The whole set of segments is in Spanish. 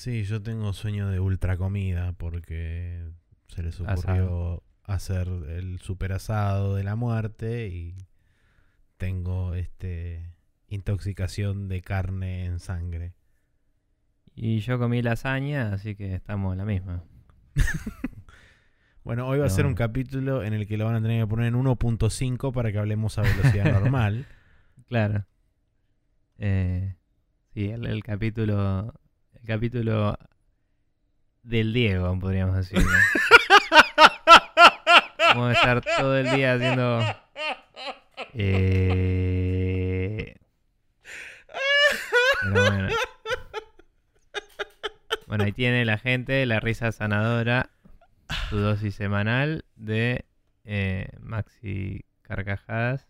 Sí, yo tengo sueño de ultra comida porque se les ocurrió hacer el super asado de la muerte y tengo este intoxicación de carne en sangre. Y yo comí lasaña, así que estamos en la misma. bueno, hoy va a ser un capítulo en el que lo van a tener que poner en 1.5 para que hablemos a velocidad normal. Claro. Eh, sí, el, capítulo. El capítulo del Diego, podríamos decir. Vamos a estar todo el día haciendo. Eh, bueno. Bueno, ahí tiene la gente la risa sanadora, su dosis semanal de eh, Maxi Carcajadas.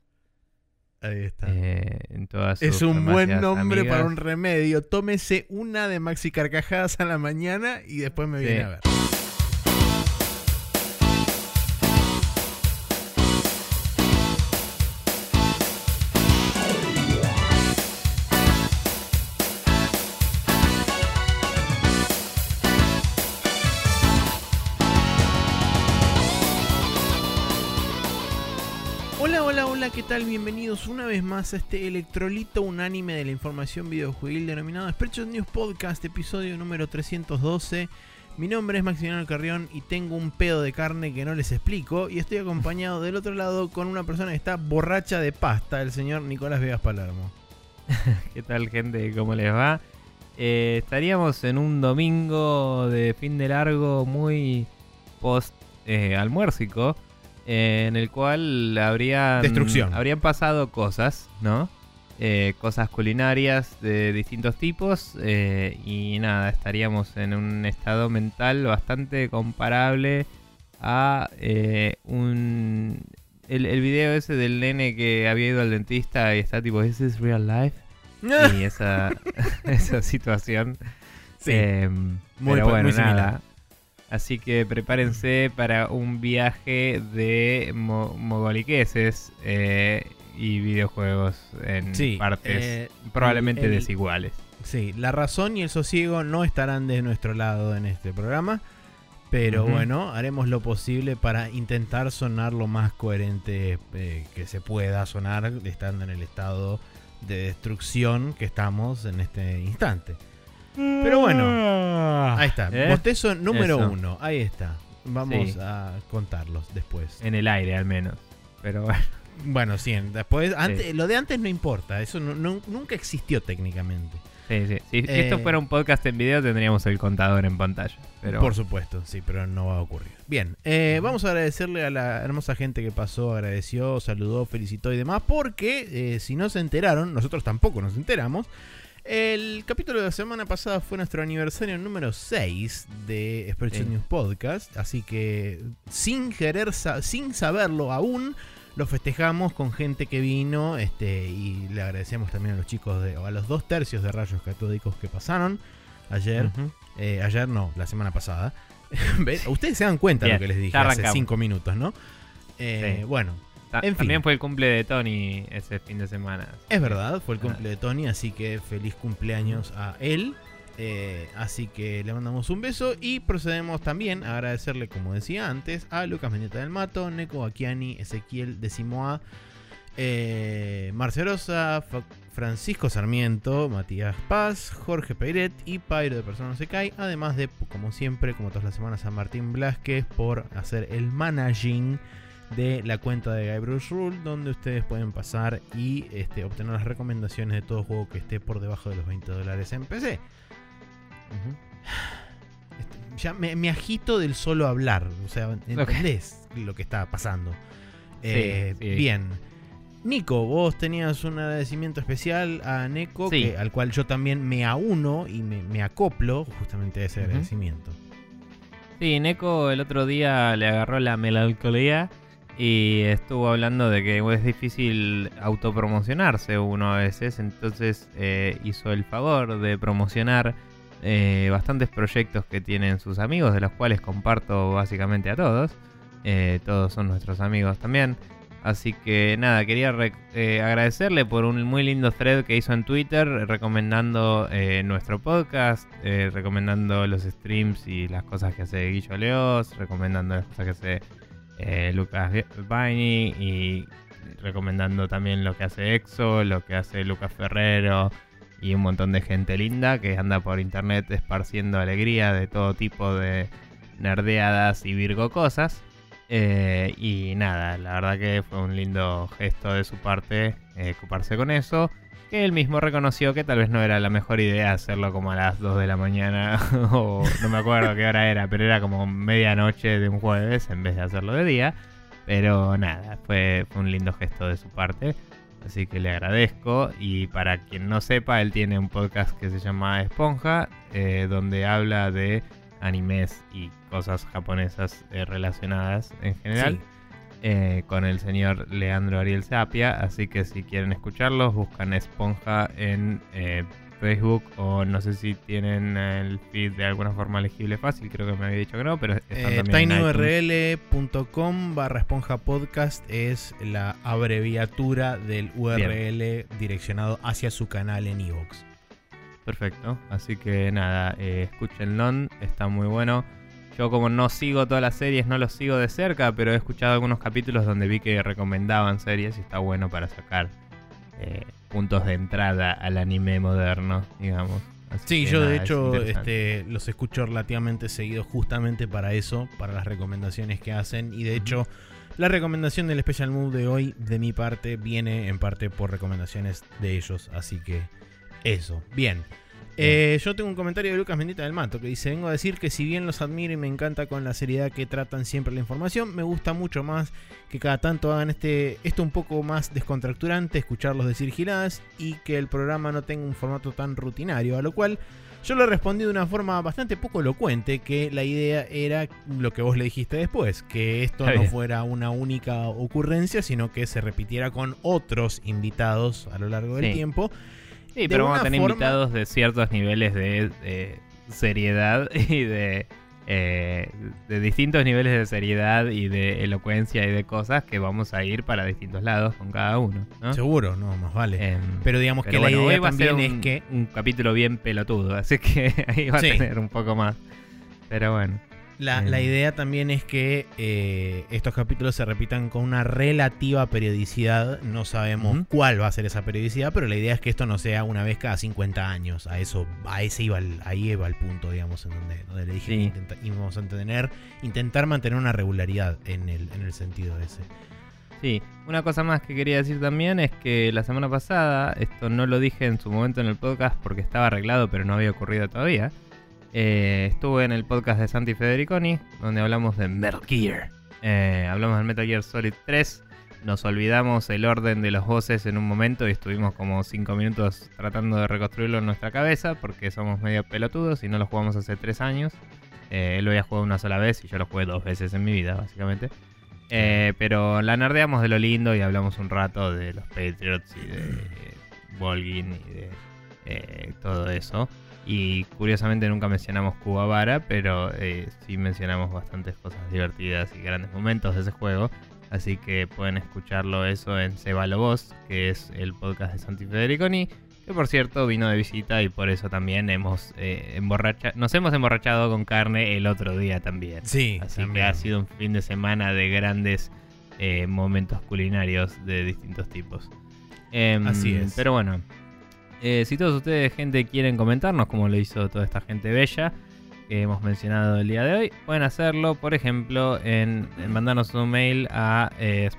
Ahí está. Eh, en todas es un buen nombre para un remedio. Tómese una de Maxi Carcajadas a la mañana y después me viene a ver. ¿Qué tal? Bienvenidos una vez más a este electrolito unánime de la información videojuegil denominado Spreadshot News Podcast, episodio número 312. Mi nombre es Maximiliano Carrión y tengo un pedo de carne que no les explico y estoy acompañado del otro lado con una persona que está borracha de pasta, el señor Nicolás Vegas Palermo. ¿Qué tal gente? ¿Cómo les va? Eh, estaríamos en un domingo de fin de largo muy post eh, en el cual habrían, Destrucción. habrían pasado cosas, ¿no? Eh, cosas culinarias de distintos tipos eh, y nada, estaríamos en un estado mental bastante comparable a eh, un... El, el, video ese del nene que había ido al dentista y está tipo, ¿This is real life? y esa, esa situación. Sí, muy, bueno, nada. Así que prepárense para un viaje de mogoliqueses eh, y videojuegos en partes eh, probablemente desiguales. Sí, la razón y el sosiego no estarán de nuestro lado en este programa. Pero bueno, haremos lo posible para intentar sonar lo más coherente eh, que se pueda sonar, estando en el estado de destrucción que estamos en este instante. Pero bueno, ah. ahí está. ¿Eh? Bostezo número uno. Ahí está. Vamos a contarlos después. En el aire, al menos. Pero bueno. Bueno, sí, después. Antes, Lo de antes no importa. Eso nunca existió técnicamente. Sí, sí. Si, esto eh, fuera un podcast en video, tendríamos el contador en pantalla. Pero... Por supuesto, sí, pero no va a ocurrir. Bien, eh, vamos a agradecerle a la hermosa gente que pasó, agradeció, saludó, felicitó y demás, porque si no se enteraron, nosotros tampoco nos enteramos. El capítulo de la semana pasada fue nuestro aniversario número 6 de Spreadsheet News Podcast, así que sin querer, sin saberlo aún, lo festejamos con gente que vino este, y le agradecemos también a los chicos, de, o a los dos tercios de rayos catódicos que pasaron ayer. Eh, ayer no, la semana pasada. Ustedes se dan cuenta de lo que les dije hace 5 minutos, ¿no? Eh, bueno, también fue el cumple de Tony ese fin de semana. Es verdad, fue el cumple de Tony, así que feliz cumpleaños a él. Eh, así que le mandamos un beso y procedemos también a agradecerle, como decía antes, a Lucas Mendieta del Mato, Neko Akiani, Ezequiel Decimoa, eh, Marcerosa, Francisco Sarmiento, Matías Paz, Jorge Peiret y Pairo de Persona No Se Cae. Además de, como siempre, como todas las semanas, a Martín Blasquez por hacer el managing de la cuenta de Guy Bruce Rule, donde ustedes pueden pasar y este, obtener las recomendaciones de todo juego que esté por debajo de los 20 dólares en PC. Este, ya me, agito del solo hablar, o sea, ¿entendés lo que está pasando? Eh, bien. Nico, vos tenías un agradecimiento especial a Neko, al cual yo también me auno y me, acoplo justamente a ese agradecimiento. Sí, Neko el otro día le agarró la melancolía y estuvo hablando de que es difícil autopromocionarse uno a veces, entonces eh, hizo el favor de promocionar eh, bastantes proyectos que tienen sus amigos, de los cuales comparto básicamente a todos. Eh, todos son nuestros amigos también. Así que nada, quería agradecerle por un muy lindo thread que hizo en Twitter recomendando nuestro podcast, recomendando los streams y las cosas que hace Guillo Leos, recomendando las cosas que hace Lucas Baini y recomendando también lo que hace Exo, lo que hace Lucas Ferrero y un montón de gente linda que anda por internet esparciendo alegría de todo tipo de nerdeadas y virgo cosas. Eh, y nada, la verdad que fue un lindo gesto de su parte eh, ocuparse con eso. Que él mismo reconoció que tal vez no era la mejor idea hacerlo como a las 2 de la mañana o no me acuerdo qué hora era, pero era como medianoche de un jueves en vez de hacerlo de día. Pero nada, fue, un lindo gesto de su parte. Así que le agradezco. Y para quien no sepa, él tiene un podcast que se llama Esponja, eh, donde habla de animes y cosas japonesas eh, relacionadas en general. Eh, con el señor Leandro Ariel Sapia. Así que si quieren escucharlos, buscan Esponja en eh, Facebook o no sé si tienen el feed de alguna forma legible fácil. Creo que me había dicho que no, pero están tinyurl.com barra esponja podcast es la abreviatura del URL direccionado hacia su canal en Evox. Perfecto, así que nada, eh, escúchenlo, está muy bueno. Yo como no sigo todas las series, no los sigo de cerca, pero he escuchado algunos capítulos donde vi que recomendaban series y está bueno para sacar eh, puntos de entrada al anime moderno, digamos. sí, yo de hecho este, los escucho relativamente seguido justamente para eso, para las recomendaciones que hacen. Y de hecho, la recomendación del Special Move de hoy, de mi parte, viene en parte por recomendaciones de ellos. Así que eso, bien. Eh, yo tengo un comentario de Lucas Mendita del Mato que dice: Vengo a decir que si bien los admiro y me encanta con la seriedad que tratan siempre la información, me gusta mucho más que cada tanto hagan este esto un poco más descontracturante, escucharlos decir giradas y que el programa no tenga un formato tan rutinario. A lo cual yo le respondí de una forma bastante poco elocuente que la idea era lo que vos le dijiste después, que esto no fuera una única ocurrencia, sino que se repitiera con otros invitados a lo largo del tiempo. Sí, pero vamos a tener invitados de ciertos niveles de, seriedad y de, eh, de distintos niveles de seriedad y de elocuencia y de cosas que vamos a ir para distintos lados con cada uno. Seguro, no, más vale. Em, pero digamos que la idea también es que... Un capítulo bien pelotudo, así que ahí va a tener un poco más. Pero bueno. La, mm. idea también es que eh, estos capítulos se repitan con una relativa periodicidad. No sabemos cuál va a ser esa periodicidad, pero la idea es que esto no sea una vez cada 50 años. A eso, a ese iba el, ahí iba el punto, digamos, en donde, le dije que íbamos a tener, intentar mantener una regularidad en el, en el sentido ese. Sí, una cosa más que quería decir también es que la semana pasada, esto no lo dije en su momento en el podcast porque estaba arreglado, pero no había ocurrido todavía. Eh, estuve en el podcast de Santi Federiconi, donde hablamos de Metal Gear. Eh, hablamos del Metal Gear Solid 3. Nos olvidamos el orden de los voces en un momento y estuvimos como 5 minutos tratando de reconstruirlo en nuestra cabeza porque somos medio pelotudos y no lo jugamos hace 3 años. Eh, él lo había jugado una sola vez y yo lo jugué dos veces en mi vida, básicamente. pero la nerdeamos de lo lindo y hablamos un rato de los Patriots y de Volgin y de todo eso. Y curiosamente nunca mencionamos Vara, pero eh, sí mencionamos bastantes cosas divertidas y grandes momentos de ese juego. Así que pueden escucharlo eso en Cebalo Voz, que es el podcast de Santi Federiconi, que por cierto vino de visita y por eso también hemos eh, nos hemos emborrachado con carne el otro día también. Sí, así que ha sido un fin de semana de grandes eh, momentos culinarios de distintos tipos. Em, así es. Pero bueno, eh, si todos ustedes, gente, quieren comentarnos, como lo hizo toda esta gente bella que hemos mencionado el día de hoy, pueden hacerlo, por ejemplo, en, mandarnos un mail a eh,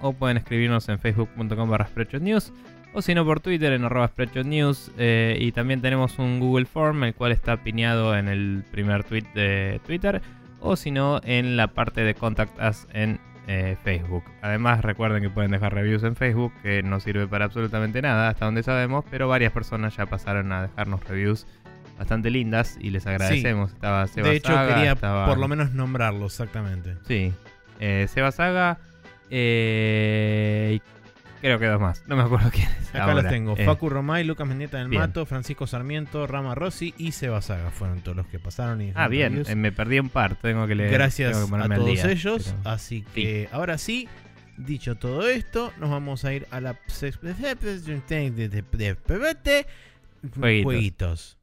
o pueden escribirnos en facebook.com barra spreadshotnews o si no por Twitter en arroba spreadshotnews eh, y también tenemos un Google Form el cual está piñado en el primer tweet de Twitter o si no en la parte de Contact Us en eh, Facebook. Además, recuerden que pueden dejar reviews en Facebook, que no sirve para absolutamente nada, hasta donde sabemos, pero varias personas ya pasaron a dejarnos reviews bastante lindas y les agradecemos. Estaba Seba De hecho, quería por lo menos nombrarlo, exactamente. Sí. Eh, Seba Saga. Eh, creo que dos más. No me acuerdo quiénes. Acá ahora. los tengo. Eh, Facu Romay, Lucas Mendieta del bien. Mato, Francisco Sarmiento, Rama Rossi y Seba Saga. Fueron todos los que pasaron. Y Ah, bien. eh, me perdí un par. Tengo que leer. Gracias que a todos día, ellos. pero- Así que ahora sí, dicho todo esto, nos vamos a ir a la. Jueguitos. Jueguitos.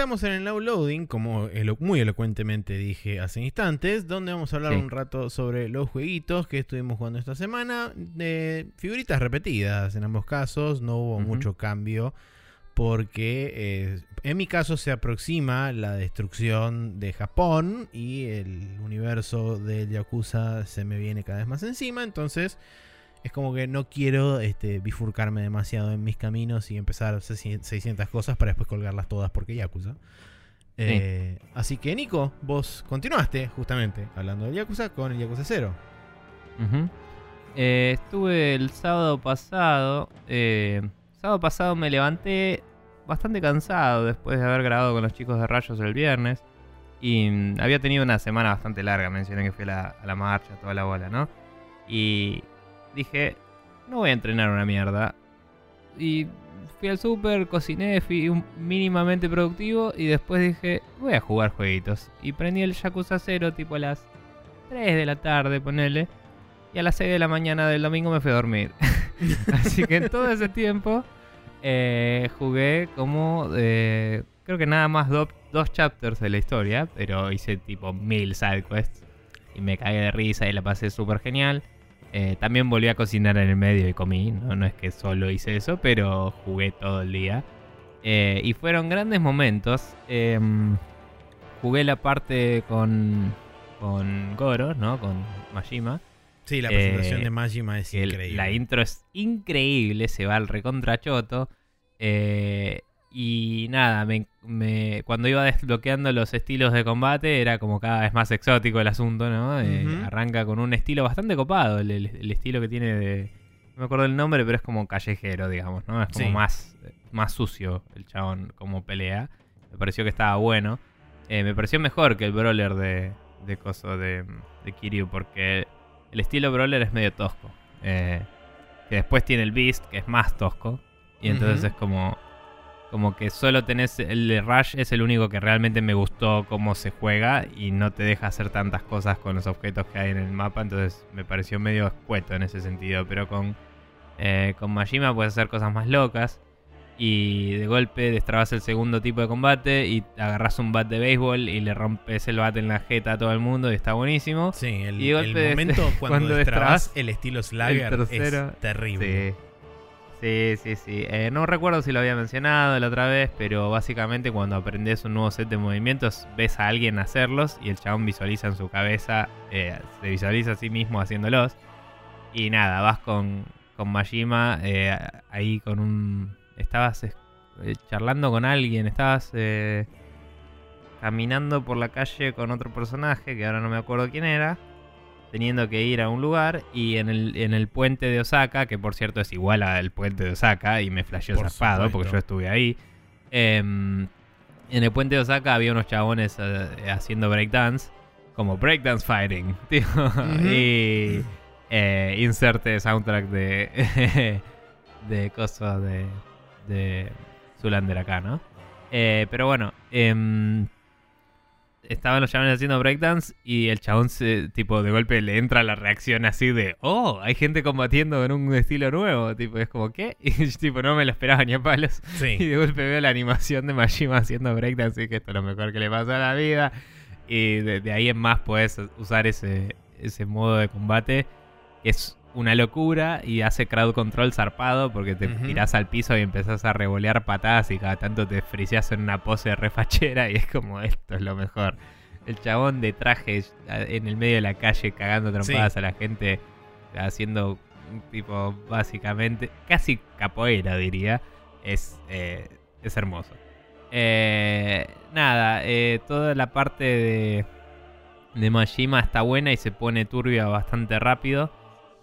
Estamos en el now loading, como elo- muy elocuentemente dije hace instantes, donde vamos a hablar Sí. un rato sobre los jueguitos que estuvimos jugando esta semana. De figuritas repetidas en ambos casos, no hubo mucho cambio. Porque eh, en mi caso se aproxima la destrucción de Japón y el universo del Yakuza se me viene cada vez más encima. Entonces es como que no quiero este, bifurcarme demasiado en mis caminos y empezar a hacer 600 cosas para después colgarlas todas porque Yakuza. Eh, Así que Nico, vos continuaste justamente hablando del Yakuza con el Yakuza 0. Ujú. Eh, estuve el sábado pasado. eh, sábado pasado me levanté bastante cansado después de haber grabado con los chicos de Rayos el viernes. Y mm, había tenido una semana bastante larga. Mencioné que fui a la, a la marcha, toda la bola, ¿no? Y dije, no voy a entrenar una mierda. Y fui al super, cociné, fui un- mínimamente productivo. Y después dije, voy a jugar jueguitos. Y prendí el Yakuza 0 tipo a las 3 de la tarde, ponele. Y a las 6 de la mañana del domingo me fui a dormir. Así que en todo ese tiempo eh, jugué como... eh, creo que nada más do- dos chapters de la historia. Pero hice tipo mil sidequests. Y me cagué de risa y la pasé súper genial. Eh, también volví a cocinar en el medio y comí. ¿no? no es que solo hice eso, pero jugué todo el día. Eh, y fueron grandes momentos. Em, jugué la parte con, con Goro, ¿no? Con Majima. Sí, la Eh, presentación de Majima es el- increíble. La intro es increíble, se va al recontrachoto. Eh, y nada, me, me- cuando iba desbloqueando los estilos de combate era como cada vez más exótico el asunto, ¿no? Eh. Arranca con un estilo bastante copado, el, estilo que tiene de... No me acuerdo el nombre, pero es como callejero, digamos, ¿no? Es como Sí. más, más sucio el chabón como pelea. Me pareció que estaba bueno. Eh, me pareció mejor que el brawler de, de coso de, de Kiryu, porque el estilo brawler es medio tosco. Eh, que después tiene el Beast, que es más tosco. Y entonces es como, como que solo tenés el Rush, es el único que realmente me gustó cómo se juega y no te deja hacer tantas cosas con los objetos que hay en el mapa. Entonces me pareció medio escueto en ese sentido. Pero con, eh, con Majima puedes hacer cosas más locas. Y de golpe destrabas el segundo tipo de combate y agarras un bat de béisbol y le rompes el bat en la jeta a todo el mundo y está buenísimo. Sí, el, Y de el golpe de- momento cuando, cuando destrabas destrabas el estilo el tercero, es terrible. Sí. Sí, sí, sí. Eh, no recuerdo si lo había mencionado la otra vez, pero básicamente cuando aprendes un nuevo set de movimientos, ves a alguien hacerlos y el chabón visualiza en su cabeza, eh, se visualiza a sí mismo haciéndolos. Y nada, vas con, con Majima eh, ahí con un... Estabas eh, charlando con alguien, estabas caminando por la calle con otro personaje, que ahora no me acuerdo quién era teniendo que ir a un lugar y en el, en el puente de Osaka, que por cierto es igual al puente de Osaka y me flasheó Por zafado porque yo estuve ahí. em, en el puente de Osaka había unos chabones eh, haciendo breakdance, como breakdance fighting, tío. Y eh, inserte soundtrack de, de cosas de, de Zulander acá, ¿no? Eh, pero bueno, em, estaban los chabones haciendo breakdance y el chabón se, tipo de golpe le entra la reacción así de oh hay gente combatiendo en un estilo nuevo tipo es como qué y yo, tipo no me lo esperaba ni a palos. Y de golpe veo la animación de Majima haciendo breakdance y que esto es lo mejor que le pasó a la vida. Y de, de ahí en más puedes usar ese, ese modo de combate. Es una locura y hace crowd control zarpado porque te Ujú. tirás al piso y empezás a revolear patadas y cada tanto te friseas en una pose refachera y es como esto es lo mejor. el chabón de traje en el medio de la calle cagando trompadas a la gente, haciendo tipo básicamente, casi capoeira diría, es, eh, es hermoso. Eh, nada, eh, toda la parte de, de Majima está buena y se pone turbia bastante rápido.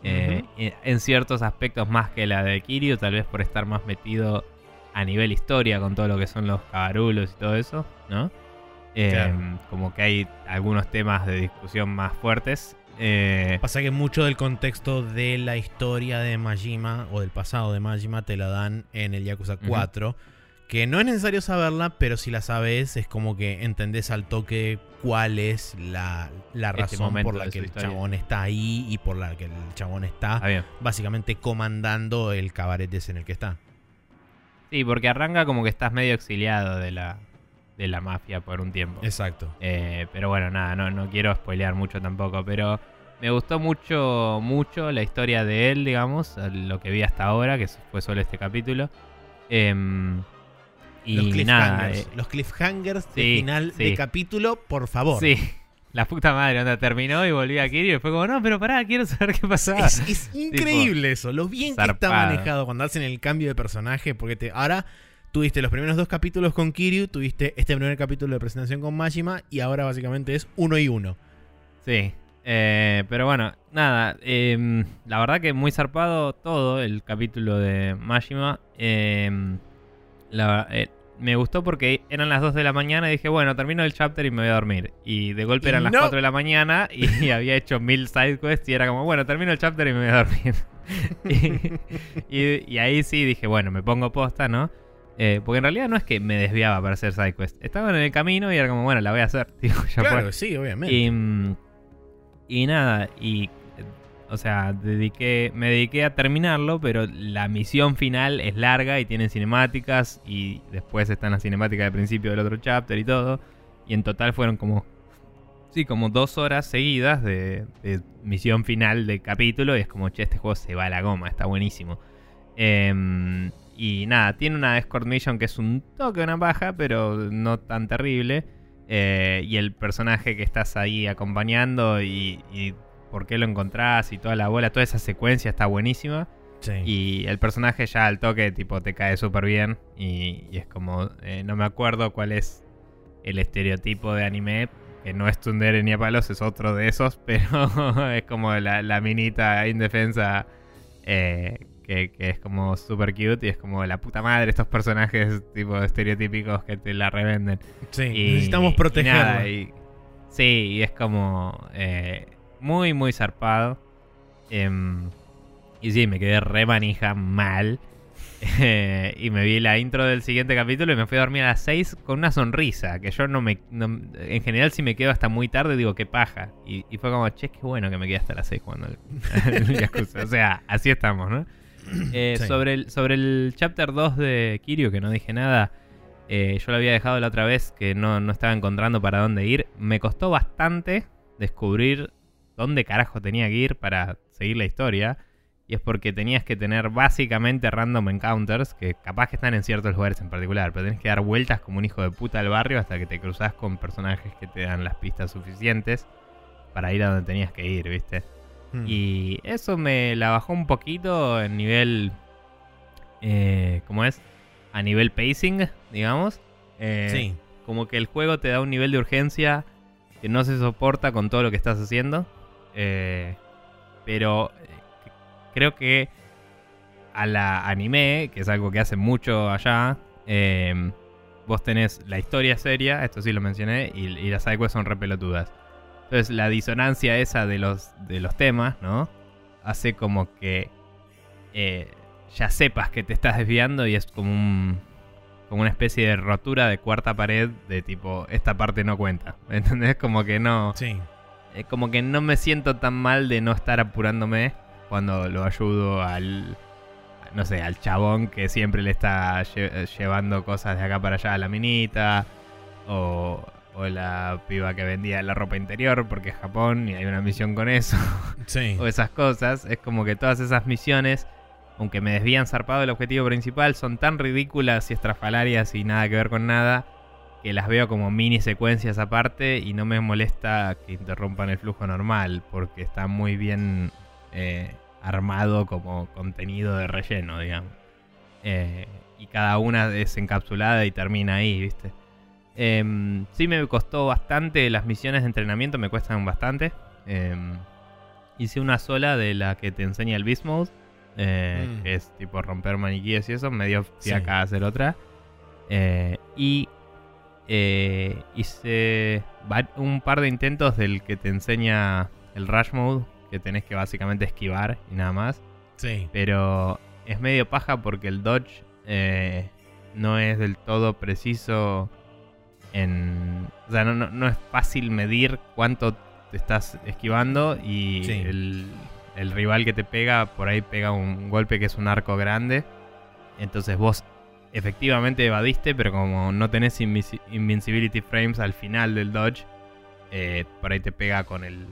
En ciertos aspectos más que la de Kiryu, tal vez por estar más metido a nivel historia con todo lo que son los cabarulos y todo eso, ¿no? Como que hay algunos temas de discusión más fuertes. Eh, Pasa que mucho del contexto de la historia de Majima o del pasado de Majima te la dan en el Yakuza 4. Que no es necesario saberla, pero si la sabes es como que entendés al toque cuál es la, la este razón por la que el chabón está ahí y por la que el chabón está ah, básicamente comandando el cabaret ese en el que está. Sí, porque arranca como que estás medio exiliado de la, de la mafia por un tiempo. Exacto. Eh, pero bueno, nada, no, no quiero spoilear mucho tampoco, pero me gustó mucho, mucho la historia de él, digamos, lo que vi hasta ahora, que fue solo este capítulo. Em, y los cliffhangers, eh, los cliffhangers de final de capítulo, por favor. Sí, la puta madre, onda terminó y volví a Kirio y fue como, no, pero pará, quiero saber qué pasaba. Es, increíble eso, lo bien que está manejado cuando hacen el cambio de personaje, porque te, ahora tuviste los primeros dos capítulos con Kiryu, tuviste este primer capítulo de presentación con Majima y ahora básicamente es uno y uno. Sí, eh, pero bueno, nada, em, la verdad que muy zarpado todo el capítulo de Majima. Em, eh, me gustó porque eran las 2 de la mañana y dije, bueno, termino el chapter y me voy a dormir. Y de golpe eran las 4 de la mañana y, había hecho mil sidequests y era como, bueno, termino el chapter y me voy a dormir. y, ahí sí dije, bueno, me pongo posta, ¿no? Eh, porque en realidad no es que me desviaba para hacer sidequests. Estaba en el camino y era como, bueno, la voy a hacer. claro, sí, obviamente. Y, y nada, y o sea, dediqué, me dediqué a terminarlo, pero la misión final es larga y tiene cinemáticas y después están las cinemáticas de principio del otro chapter y todo. Y en total fueron como, sí, como dos horas seguidas de, misión final de capítulo y es como, che, este juego se va a la goma, está buenísimo. Em, y nada, tiene una escort mission que es un toque, una baja, pero no tan terrible. Eh, y el personaje que estás ahí acompañando y por qué lo encontrás y toda la bola, toda esa secuencia está buenísima. Y el personaje ya al toque, tipo, te cae súper bien. Y, es como, eh, no me acuerdo cuál es el estereotipo de anime, que no es Tundere ni a palos, es otro de esos, pero es como la, minita indefensa. Eh, que, es como súper cute y es como la puta madre estos personajes tipo estereotípicos que te la revenden. Sí, necesitamos protegerla. sí, y es como... Eh, muy, muy zarpado. Em, y sí, me quedé re manija mal. y me vi la intro del siguiente capítulo y me fui a dormir a las 6 con una sonrisa. Que yo no me. en general, si me quedo hasta muy tarde, digo, qué paja. Y, fue como, che, qué bueno que me quedé hasta las 6 cuando o sea, así estamos, ¿no? Eh, sobre, el, sobre el chapter 2 de Kirio, que no dije nada. Eh, yo lo había dejado la otra vez que no, no estaba encontrando para dónde ir. Me costó bastante descubrir dónde carajo tenía que ir para seguir la historia. Y es porque tenías que tener básicamente random encounters, que capaz que están en ciertos lugares en particular, pero tenés que dar vueltas como un hijo de puta al barrio hasta que te cruzas con personajes que te dan las pistas suficientes para ir a donde tenías que ir, ¿viste? Hmm. Y eso me la bajó un poquito en nivel... Eh, ¿Cómo es? A nivel pacing, digamos. Eh, sí. Como que el juego te da un nivel de urgencia que no se soporta con todo lo que estás haciendo. Eh, pero eh, creo que a la anime, que es algo que hace mucho allá, em, vos tenés la historia seria, esto sí lo mencioné, y, las sidequests son repelotudas. Entonces la disonancia esa de los, de los temas, ¿no? Hace como que eh, ya sepas que te estás desviando y es como un, como una especie de rotura de cuarta pared de tipo, esta parte no cuenta. ¿Entendés? Como que no... Sí. Es como que no me siento tan mal de no estar apurándome cuando lo ayudo al, no sé, al chabón que siempre le está llevando cosas de acá para allá a la minita, o, o la piba que vendía la ropa interior porque es Japón y hay una misión con eso, sí. o esas cosas. Es como que todas esas misiones, aunque me desvían zarpado del objetivo principal, son tan ridículas y estrafalarias y nada que ver con nada, que las veo como mini secuencias aparte y no me molesta que interrumpan el flujo normal porque está muy bien eh, armado como contenido de relleno, digamos. Eh, y cada una es encapsulada y termina ahí, ¿viste? Em, sí me costó bastante, las misiones de entrenamiento me cuestan bastante. Em, hice una sola de la que te enseña el Beast Mode, eh, Mm. que es tipo romper maniquíes y eso, me dio Sí. fiaca hacer otra. Y eh, hice un par de intentos del que te enseña el Rush Mode, que tenés que básicamente esquivar y nada más. Sí. Pero es medio paja porque el dodge eh, no es del todo preciso en... O sea, no, no- no es fácil medir cuánto te estás esquivando y Sí. el, el rival que te pega, por ahí pega un golpe que es un arco grande. Entonces vos efectivamente evadiste, pero como no tenés invincibility frames al final del dodge, eh, por ahí te pega con el,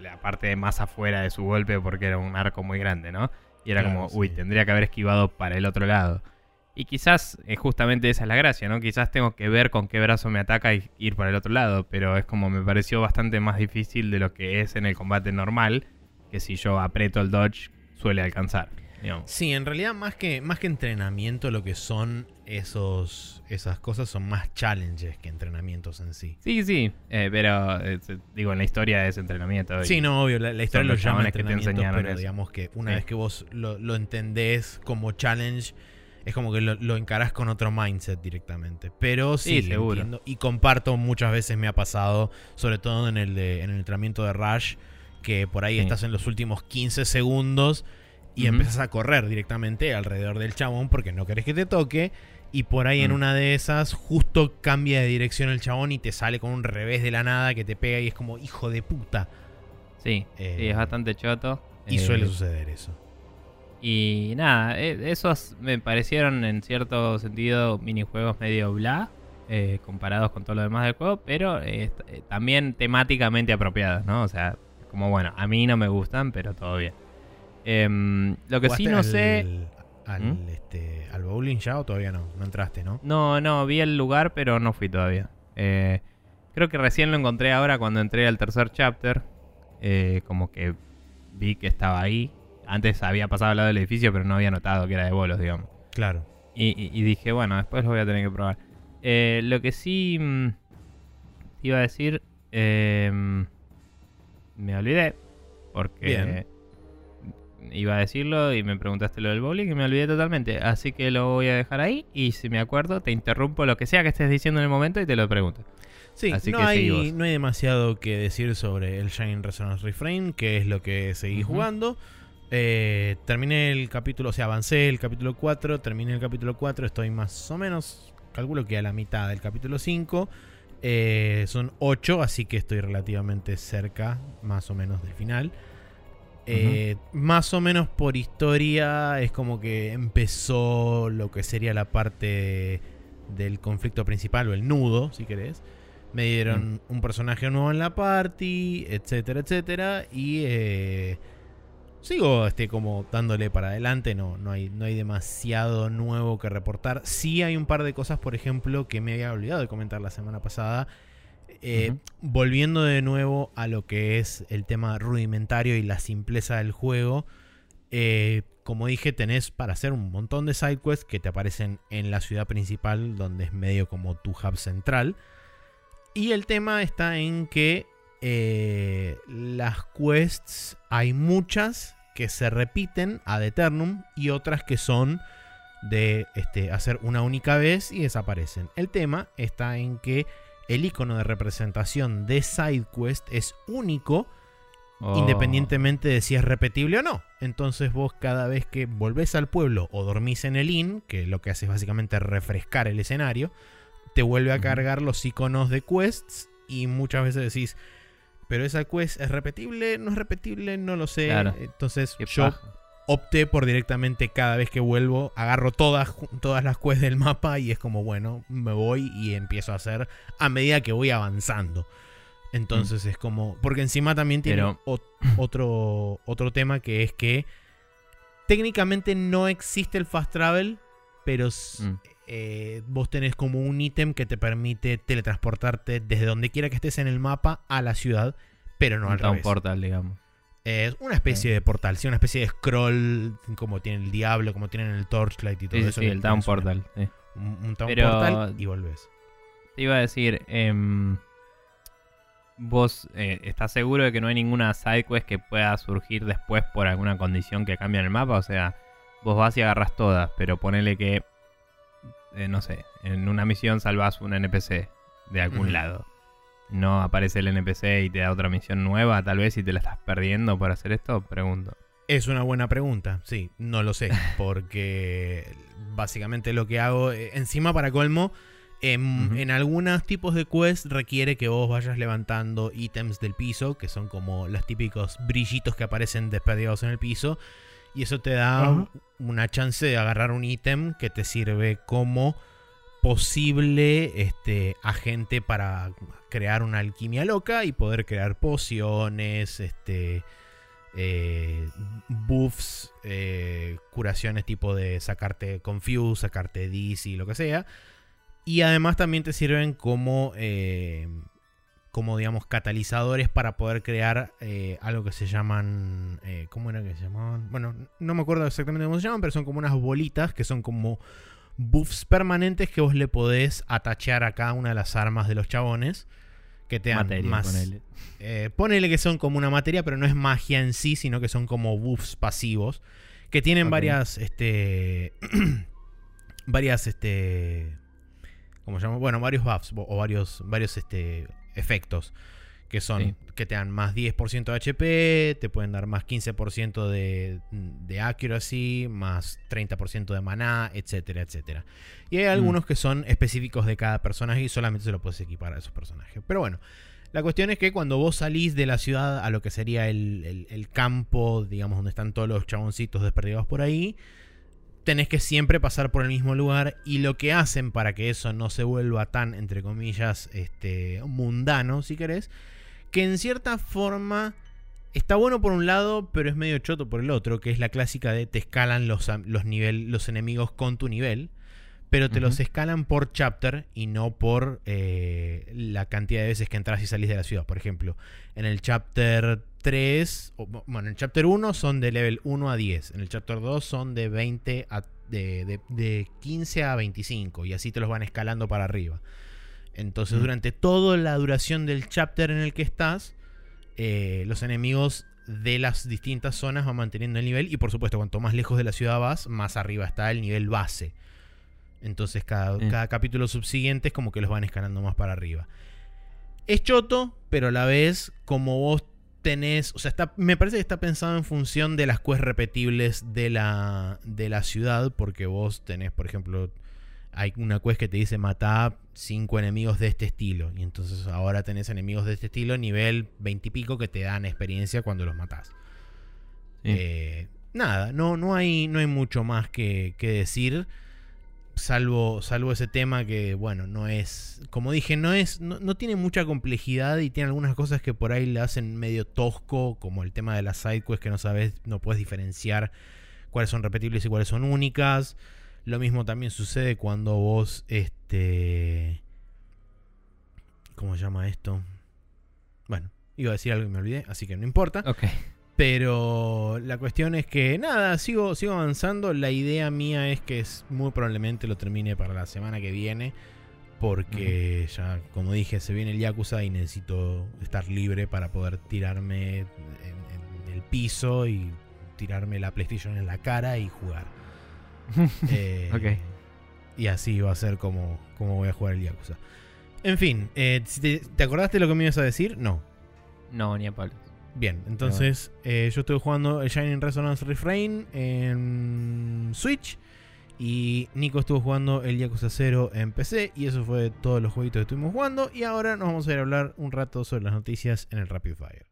la parte más afuera de su golpe porque era un arco muy grande, ¿no? Y era Claro, como, uy, tendría que haber esquivado para el otro lado. Y quizás eh, justamente esa es la gracia, ¿no? Quizás tengo que ver con qué brazo me ataca y ir para el otro lado, pero es como me pareció bastante más difícil de lo que es en el combate normal, que si yo aprieto el dodge suele alcanzar. Digamos. Sí, en realidad más que, más que entrenamiento lo que son esos, esas cosas son más challenges que entrenamientos en sí. Sí, sí, eh, pero eh, digo, en la historia es entrenamiento. Sí, no, obvio, la, la historia son lo los llama chabones que te entrenamiento, pero eso. digamos que una Sí. vez que vos lo, lo entendés como challenge, es como que lo, lo encarás con otro mindset directamente. Pero sí, seguro. entiendo. Y comparto, muchas veces me ha pasado, sobre todo en el, de, en el entrenamiento de Rush, que por ahí Sí. estás en los últimos 15 segundos y Ujú. empezás a correr directamente alrededor del chabón porque no querés que te toque. Y por ahí en Mm. una de esas, justo cambia de dirección el chabón y te sale con un revés de la nada que te pega y es como, hijo de puta. Sí, Eh, sí, es bastante choto. Y Eh, suele suceder eso. Y nada, eh, esos me parecieron en cierto sentido minijuegos medio bla, eh, comparados con todo lo demás del juego, pero eh, eh, también temáticamente apropiados, ¿no? O sea, como bueno, a mí no me gustan, pero todo bien. Em, lo que sí ¿Jugaste no al- sé... Al, ¿Mm? este, ¿Al bowling ya o todavía no? No entraste, ¿no? No, no, vi el lugar, pero no fui todavía. Eh, creo que recién lo encontré ahora cuando entré al tercer chapter. eh, como que vi que estaba ahí. Antes había pasado al lado del edificio, pero no había notado que era de bolos, digamos. Claro. Y, y- y dije, bueno, después lo voy a tener que probar. Eh, lo que sí mm, te iba a decir, eh, me olvidé. Porque Bien. Iba a decirlo y me preguntaste lo del bowling y me olvidé totalmente. Así que lo voy a dejar ahí y si me acuerdo te interrumpo lo que sea que estés diciendo en el momento y te lo pregunto. Sí, Así no, que hay, no hay demasiado que decir sobre el Shining Resonance Reframe, que es lo que seguí jugando. Eh, terminé el capítulo, o sea, avancé el capítulo 4, terminé el capítulo 4, estoy más o menos, calculo que a la mitad del capítulo 5. Eh, son 8, así que estoy relativamente cerca, más o menos, del final. Eh, Más o menos por historia es como que empezó lo que sería la parte del conflicto principal o el nudo, si querés. Me dieron un personaje nuevo en la party, etcétera, etcétera. Y eh, sigo este, como dándole para adelante. No, no, hay, no hay demasiado nuevo que reportar. Sí hay un par de cosas, por ejemplo, que me había olvidado de comentar la semana pasada. Eh. Volviendo de nuevo a lo que es el tema rudimentario y la simpleza del juego. eh, como dije, tenés para hacer un montón de side quests que te aparecen en la ciudad principal, donde es medio como tu hub central. Y el tema está en que eh, las quests hay muchas que se repiten ad eternum y otras que son de este, hacer una única vez y desaparecen. El tema está en que el icono de representación de SideQuest es único Oh. independientemente de si es repetible o no. Entonces vos cada vez que volvés al pueblo o dormís en el inn, que lo que hace es básicamente refrescar el escenario, te vuelve a cargar los iconos de quests y muchas veces decís, pero esa quest es repetible, no es repetible, no lo sé. Claro. Entonces Qué yo paja. Opté por directamente cada vez que vuelvo, agarro todas, todas las quests del mapa y es como, bueno, me voy y empiezo a hacer a medida que voy avanzando. Entonces es como, porque encima también tiene Pero- ot- otro, otro tema que es que técnicamente no existe el fast travel, pero Mm. eh, vos tenés como un ítem que te permite teletransportarte desde donde quiera que estés en el mapa a la ciudad, pero no al Un revés. portal, digamos. Es una especie de portal, sí, una especie de scroll como tiene el Diablo, como tienen el Torchlight y todo Sí, eso. sí, el Town una- Portal. sí. Un, un Town Pero- Portal y volvés. Te iba a decir, em, vos eh, estás seguro de que no hay ninguna sidequest que pueda surgir después por alguna condición que cambie en el mapa. O sea, vos vas y agarras todas, pero ponele que, eh, no sé, en una misión salvas un NPC de algún lado. No aparece el NPC y te da otra misión nueva, tal vez si te la estás perdiendo por hacer esto, pregunto. Es una buena pregunta, sí, no lo sé, porque básicamente lo que hago, eh, encima para colmo, em, en algunos tipos de quest requiere que vos vayas levantando ítems del piso, que son como los típicos brillitos que aparecen desperdigados en el piso, y eso te da una chance de agarrar un ítem que te sirve como posible este, agente para crear una alquimia loca y poder crear pociones, este, eh, buffs, eh, curaciones tipo de sacarte confuse, sacarte dizzy, lo que sea. Y además también te sirven como, eh, como digamos, catalizadores para poder crear eh, algo que se llaman... ¿Cómo era que se llamaban? Bueno, no me acuerdo exactamente cómo se llaman, pero son como unas bolitas que son como buffs permanentes que vos le podés atachear a cada una de las armas de los chabones. Que te dan Materia, más... ponele. Eh, ponele que son como una materia, pero no es magia en sí, sino que son como buffs pasivos. Que tienen varias. Este. varias. Este. ¿Cómo se llama? Bueno, varios buffs o o varios. Varios este. efectos. Que son. Sí. Que te dan más 10% de HP. Te pueden dar más 15% de, de accuracy. Más 30% de maná. Etcétera, etcétera. Y hay algunos que son específicos de cada personaje. Y solamente se lo puedes equipar a esos personajes. Pero bueno. La cuestión es que cuando vos salís de la ciudad a lo que sería el, el- el campo, digamos, donde están todos los chaboncitos desperdigados por ahí, tenés que siempre pasar por el mismo lugar. Y lo que hacen para que eso no se vuelva tan, entre comillas, este, mundano, si querés, que en cierta forma está bueno por un lado, pero es medio choto por el otro, que es la clásica de te escalan los, los, nivel, los enemigos con tu nivel. Pero te los escalan por chapter y no por eh, la cantidad de veces que entras y salís de la ciudad. Por ejemplo, en el chapter 3, o, bueno, en el chapter 1 son de level 1 a 10. En el chapter 2 son de 20 a, de, de- de 15 a 25. Y así te los van escalando para arriba. Entonces, Mm. durante toda la duración del chapter en el que estás, eh, los enemigos de las distintas zonas van manteniendo el nivel. Y por supuesto, cuanto más lejos de la ciudad vas, más arriba está el nivel base. Entonces cada, Mm. cada capítulo subsiguiente es como que los van escalando más para arriba. Es choto, pero a la vez, como vos tenés. O sea, está, me parece que está pensado en función de las quests repetibles de la, de la ciudad. Porque vos tenés, por ejemplo, hay una quest que te dice mata cinco enemigos de este estilo. Y entonces ahora tenés enemigos de este estilo, nivel 20 y pico, que te dan experiencia cuando los matás. Sí. Eh, nada, no, no, hay, no hay mucho más que, que decir. Salvo, salvo ese tema que, bueno, no es. Como dije, no es. No, no tiene mucha complejidad y tiene algunas cosas que por ahí le hacen medio tosco. Como el tema de las sidequests que no sabes, no puedes diferenciar cuáles son repetibles y cuáles son únicas. Lo mismo también sucede cuando vos. Este. ¿Cómo se llama esto? Bueno, iba a decir algo y me olvidé, así que no importa. Ok. Pero la cuestión es que, nada, sigo, sigo avanzando. La idea mía es que es, muy probablemente lo termine para la semana que viene. Porque ya, como dije, se viene el Yakuza y necesito estar libre para poder tirarme en, en el piso y tirarme la PlayStation en la cara y jugar. Eh, Ok. Y así va a ser como, como voy a jugar el Yakuza. En fin, eh, te, ¿te acordaste de lo que me ibas a decir? No. No, ni a palos. Bien, entonces eh, yo estuve jugando el Shining Resonance Refrain en Switch. Y Nico estuvo jugando el Yakuza 0 en PC. Y eso fue todos los jueguitos que estuvimos jugando. Y ahora nos vamos a ir a hablar un rato sobre las noticias en el Rapid Fire.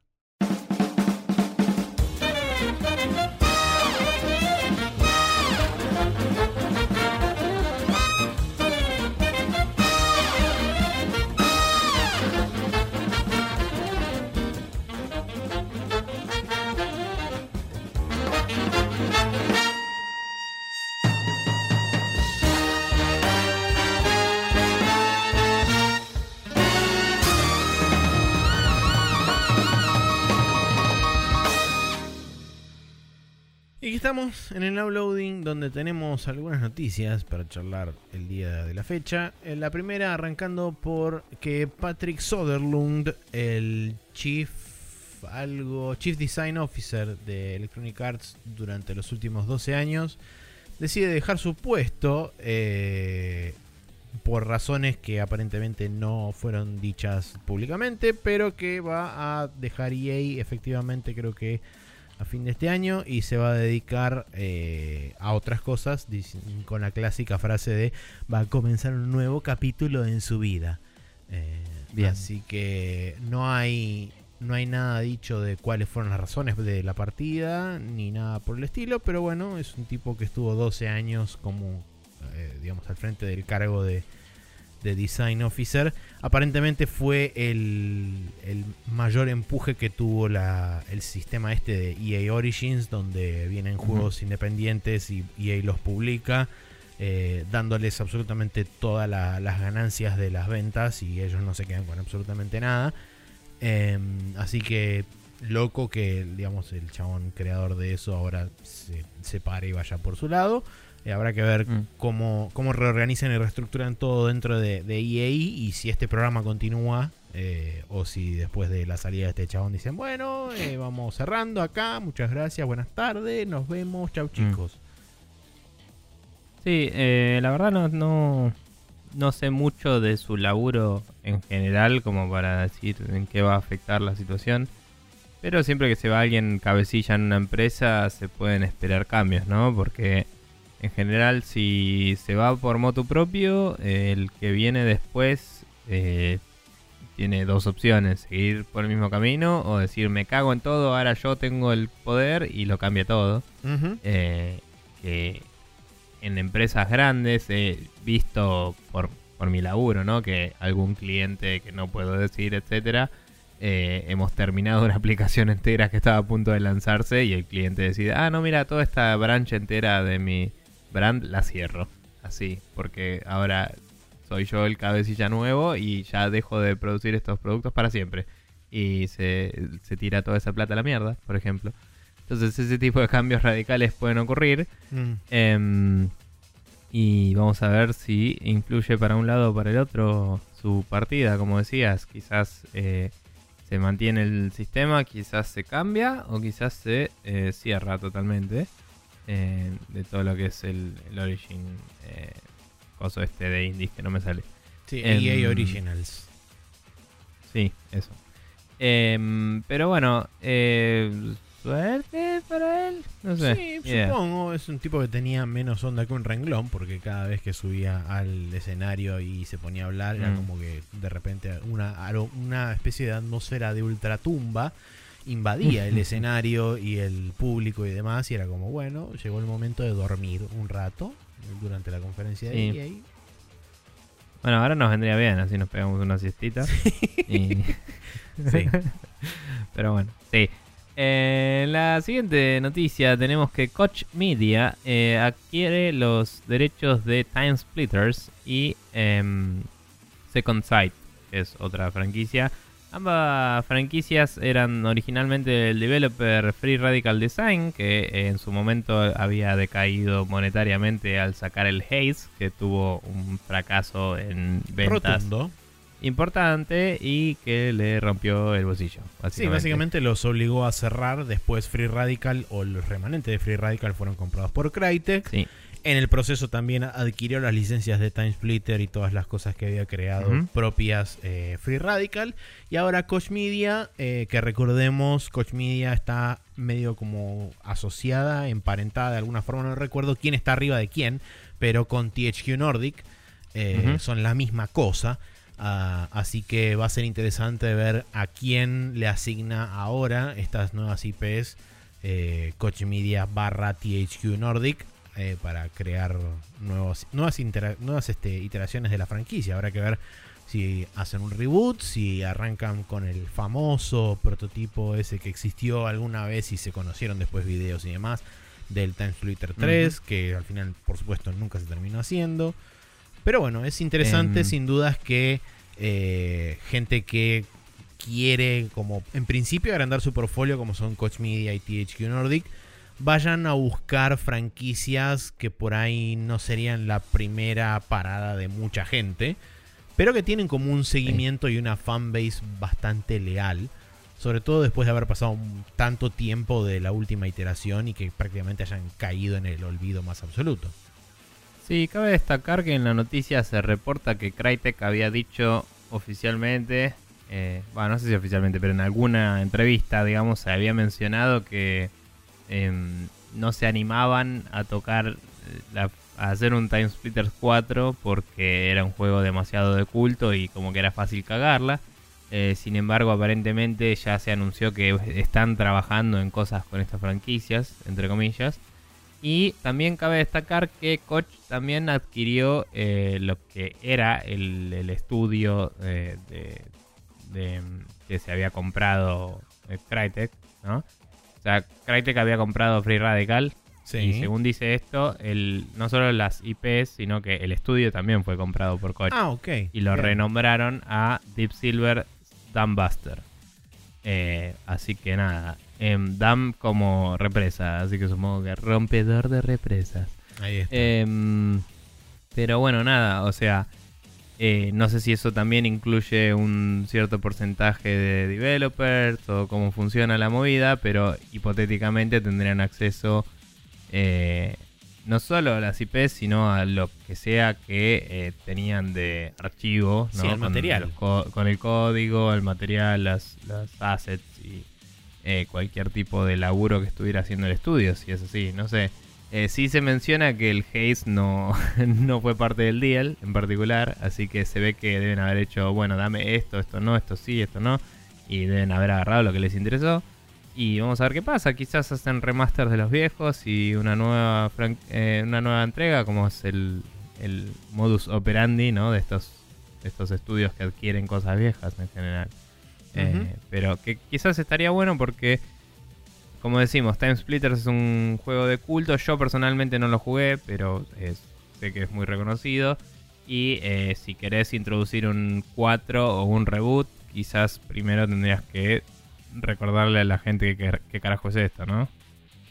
Estamos en el uploading donde tenemos algunas noticias para charlar el día de la fecha. Eh, la primera arrancando por que Patrick Soderlund, el chief algo chief design officer de Electronic Arts durante los últimos 12 años, decide dejar su puesto eh, por razones que aparentemente no fueron dichas públicamente, pero que va a dejar EA efectivamente creo que a fin de este año y se va a dedicar eh, a otras cosas con la clásica frase de va a comenzar un nuevo capítulo en su vida. Eh, así que no hay no hay nada dicho de cuáles fueron las razones de la partida ni nada por el estilo, pero bueno, es un tipo que estuvo 12 años como eh, digamos al frente del cargo de de Design Officer, aparentemente fue el, mayor empuje que tuvo el sistema este de EA Origins, donde vienen juegos independientes y EA los publica, eh, dándoles absolutamente todas las ganancias de las ventas y ellos no se quedan con absolutamente nada. Em, así que loco que digamos el chabón creador de eso ahora se, se pare y vaya por su lado. Eh, habrá que ver mm. cómo, cómo reorganizan y reestructuran todo dentro de, EA y si este programa continúa eh, o si después de la salida de este chabón dicen, bueno, eh, vamos cerrando acá, muchas gracias, buenas tardes, nos vemos, chau mm. chicos. Sí, la verdad no, no, no sé mucho de su laburo en general como para decir en qué va a afectar la situación. Pero siempre que se va alguien cabecilla en una empresa se pueden esperar cambios, ¿no? Porque en general, si se va por moto propio, el que viene después eh, tiene dos opciones: seguir por el mismo camino o decir, me cago en todo, ahora yo tengo el poder y lo cambia todo. Eh, que en empresas grandes he visto por, por mi laburo, ¿no? Que algún cliente que no puedo decir, etcétera. Eh, hemos terminado una aplicación entera que estaba a punto de lanzarse y el cliente decide, ah, no, mira, toda esta branch entera de mi, brand la cierro. Así, porque ahora soy yo el cabecilla nuevo y ya dejo de producir estos productos para siempre. Y se, tira toda esa plata a la mierda, por ejemplo. Entonces ese tipo de cambios radicales pueden ocurrir. Mm. Em, y vamos a ver si influye para un lado o para el otro su partida, como decías. Quizás eh, se mantiene el sistema, quizás se cambia o quizás se eh, cierra totalmente. Eh, de todo lo que es el, Origin eh, coso este de indies que no me sale. Sí, EA em, Originals. Sí, eso. Em, pero bueno, eh, suerte para él. No sé. Sí, supongo. Es un tipo que tenía menos onda que un renglón, porque cada vez que subía al escenario y se ponía a hablar, era mm. como que de repente una, una especie de atmósfera de ultratumba invadía el escenario y el público y demás, y era como, bueno, llegó el momento de dormir un rato durante la conferencia de EA. Bueno, ahora nos vendría bien, así nos pegamos una siestita. Sí. Pero bueno, sí. En la siguiente noticia tenemos que Coach Media eh, adquiere los derechos de Time Splitters y em, Second Sight, que es otra franquicia Ambas franquicias eran originalmente el developer Free Radical Design, que en su momento había decaído monetariamente al sacar el Haze, que tuvo un fracaso en ventas importante y que le rompió el bolsillo. Sí, básicamente los obligó a cerrar. Después Free Radical o los remanentes de Free Radical fueron comprados por Crytek. Sí. En el proceso también adquirió las licencias de Time Splitter y todas las cosas que había creado propias eh, Free Radical. Y ahora Coach Media, eh, que recordemos, Coach Media está medio como asociada, emparentada de alguna forma, no recuerdo quién está arriba de quién, pero con THQ Nordic eh, son la misma cosa. Ah, así que va a ser interesante ver a quién le asigna ahora estas nuevas IPs. Coach Media barra THQ Nordic eh, para crear nuevos, nuevas, nuevas este, iteraciones de la franquicia. Habrá que ver si hacen un reboot, si arrancan con el famoso prototipo ese que existió alguna vez y se conocieron después videos y demás del Time Splitter 3, que al final, por supuesto, nunca se terminó haciendo. Pero bueno, es interesante em. sin dudas que eh, gente que quiere como en principio agrandar su portfolio como son Coach Media y THQ Nordic vayan a buscar franquicias que por ahí no serían la primera parada de mucha gente, pero que tienen como un seguimiento y una fanbase bastante leal. Sobre todo después de haber pasado tanto tiempo de la última iteración y que prácticamente hayan caído en el olvido más absoluto. Sí, cabe destacar que en la noticia se reporta que Crytek había dicho oficialmente, eh, bueno, no sé si oficialmente, pero en alguna entrevista, digamos, se había mencionado que em, no se animaban a tocar, eh, a hacer un Time Splitters 4 porque era un juego demasiado de culto y como que era fácil cagarla. Eh, sin embargo, aparentemente ya se anunció que están trabajando en cosas con estas franquicias, entre comillas. Y también cabe destacar que Koch también adquirió eh, lo que era el, estudio que se había comprado Crytek, ¿no? O sea, Crytek había comprado Free Radical. Y según dice esto, el, no solo las IPs, sino que el estudio también fue comprado por Koch. Ah, ok. Y lo renombraron a Deep Silver Dambuster. Eh, así que nada, em, Dam como represa, así que supongo que rompedor de represas. Ahí está. Em, pero bueno, nada, o sea, eh, no sé si eso también incluye un cierto porcentaje de developers o cómo funciona la movida, pero hipotéticamente tendrían acceso eh, no solo a las IPs, sino a lo que sea que eh, tenían de archivo, ¿no? el material. Con, el código, el material, las, assets y eh, cualquier tipo de laburo que estuviera haciendo el estudio, si es así, no sé. Eh, sí se menciona que el Haze no, no fue parte del deal en particular, así que se ve que deben haber hecho, bueno, dame esto, esto no, esto sí, esto no, y deben haber agarrado lo que les interesó. Y vamos a ver qué pasa. Quizás hacen remaster de los viejos y una nueva eh, una nueva entrega, como es el, modus operandi ¿no? de estos, estos estudios que adquieren cosas viejas en general. Eh, pero que quizás estaría bueno porque, como decimos, Time Splitters es un juego de culto. Yo personalmente no lo jugué, pero sé que es muy reconocido. Y eh, si querés introducir un 4 o un reboot, quizás primero tendrías que recordarle a la gente que, qué carajo es esto, ¿no?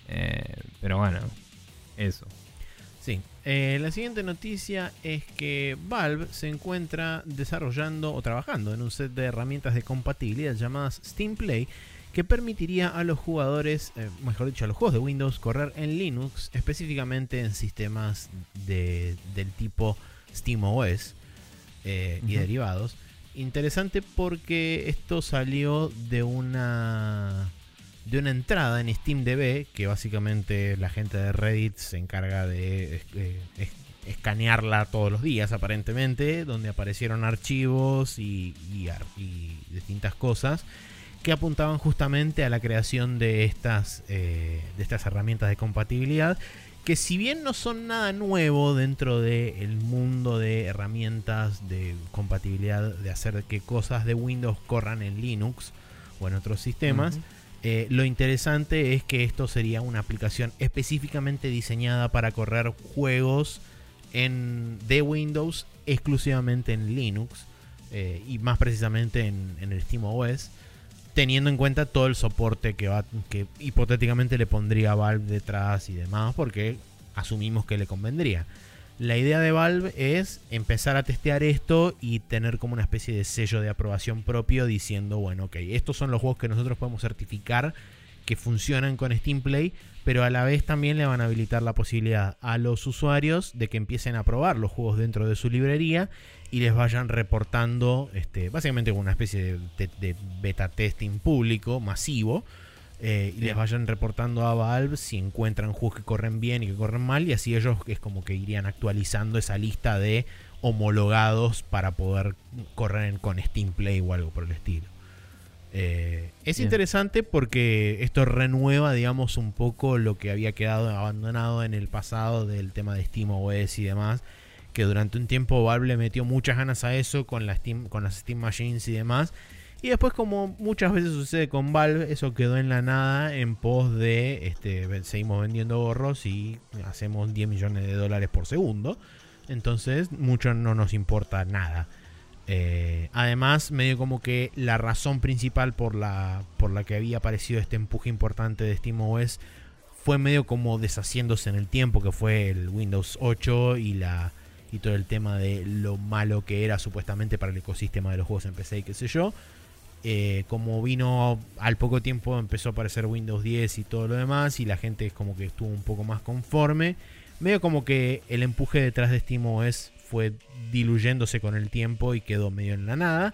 Eh, pero bueno, eso. Sí. Eh, la siguiente noticia es que Valve se encuentra desarrollando o trabajando en un set de herramientas de compatibilidad llamadas Steam Play que permitiría a los jugadores, eh, mejor dicho, a los juegos de Windows correr en Linux, específicamente en sistemas de, del tipo SteamOS y derivados. Interesante porque esto salió de una de una entrada en SteamDB que básicamente la gente de Reddit se encarga de eh, escanearla todos los días aparentemente, donde aparecieron archivos y, distintas cosas que apuntaban justamente a la creación de estas, eh, de estas herramientas de compatibilidad que si bien no son nada nuevo dentro del mundo de herramientas de compatibilidad de hacer que cosas de Windows corran en Linux o en otros sistemas, eh, lo interesante es que esto sería una aplicación específicamente diseñada para correr juegos en, de Windows exclusivamente en Linux eh, y más precisamente en, en el SteamOS teniendo en cuenta todo el soporte que va que hipotéticamente le pondría Valve detrás y demás, porque asumimos que le convendría. La idea de Valve es empezar a testear esto y tener como una especie de sello de aprobación propio diciendo, bueno, ok, estos son los juegos que nosotros podemos certificar que funcionan con Steam Play, pero a la vez también le van a habilitar la posibilidad a los usuarios de que empiecen a probar los juegos dentro de su librería y les vayan reportando, este, básicamente una especie de, beta testing público, masivo, eh, y les vayan reportando a Valve si encuentran juegos que corren bien y que corren mal, y así ellos es como que irían actualizando esa lista de homologados para poder correr con Steam Play o algo por el estilo. Eh, es interesante porque esto renueva, digamos, un poco lo que había quedado abandonado en el pasado del tema de SteamOS y demás que durante un tiempo Valve le metió muchas ganas a eso con, la Steam, con las Steam Machines y demás. Y después, como muchas veces sucede con Valve, eso quedó en la nada en pos de este, seguimos vendiendo gorros y hacemos 10 millones de dólares por segundo. Entonces, mucho no nos importa nada. Eh, además, medio como que la razón principal por la, por la que había aparecido este empuje importante de SteamOS fue medio como deshaciéndose en el tiempo, que fue el Windows 8 y la y todo el tema de lo malo que era supuestamente para el ecosistema de los juegos en PC y qué sé yo. Eh, como vino al poco tiempo empezó a aparecer Windows 10 y todo lo demás y la gente es como que estuvo un poco más conforme. Medio como que el empuje detrás de SteamOS fue diluyéndose con el tiempo y quedó medio en la nada.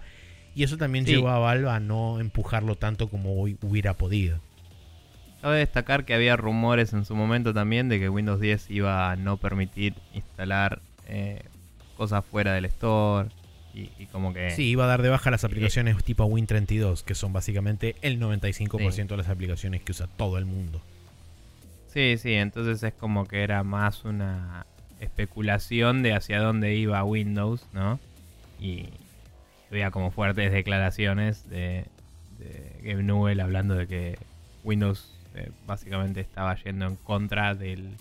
Y eso también Sí. llevó a Valve a no empujarlo tanto como hu- hubiera podido. Cabe destacar que había rumores en su momento también de que Windows 10 iba a no permitir instalar eh, cosas fuera del store y, y como que... Sí, iba a dar de baja las aplicaciones tipo Win32, que son básicamente el 95% Sí. de las aplicaciones que usa todo el mundo. Sí, sí, entonces es como que era más una especulación de hacia dónde iba Windows, ¿no? Y había como fuertes declaraciones de, de Gabe Newell hablando de que Windows eh, básicamente estaba yendo en contra del,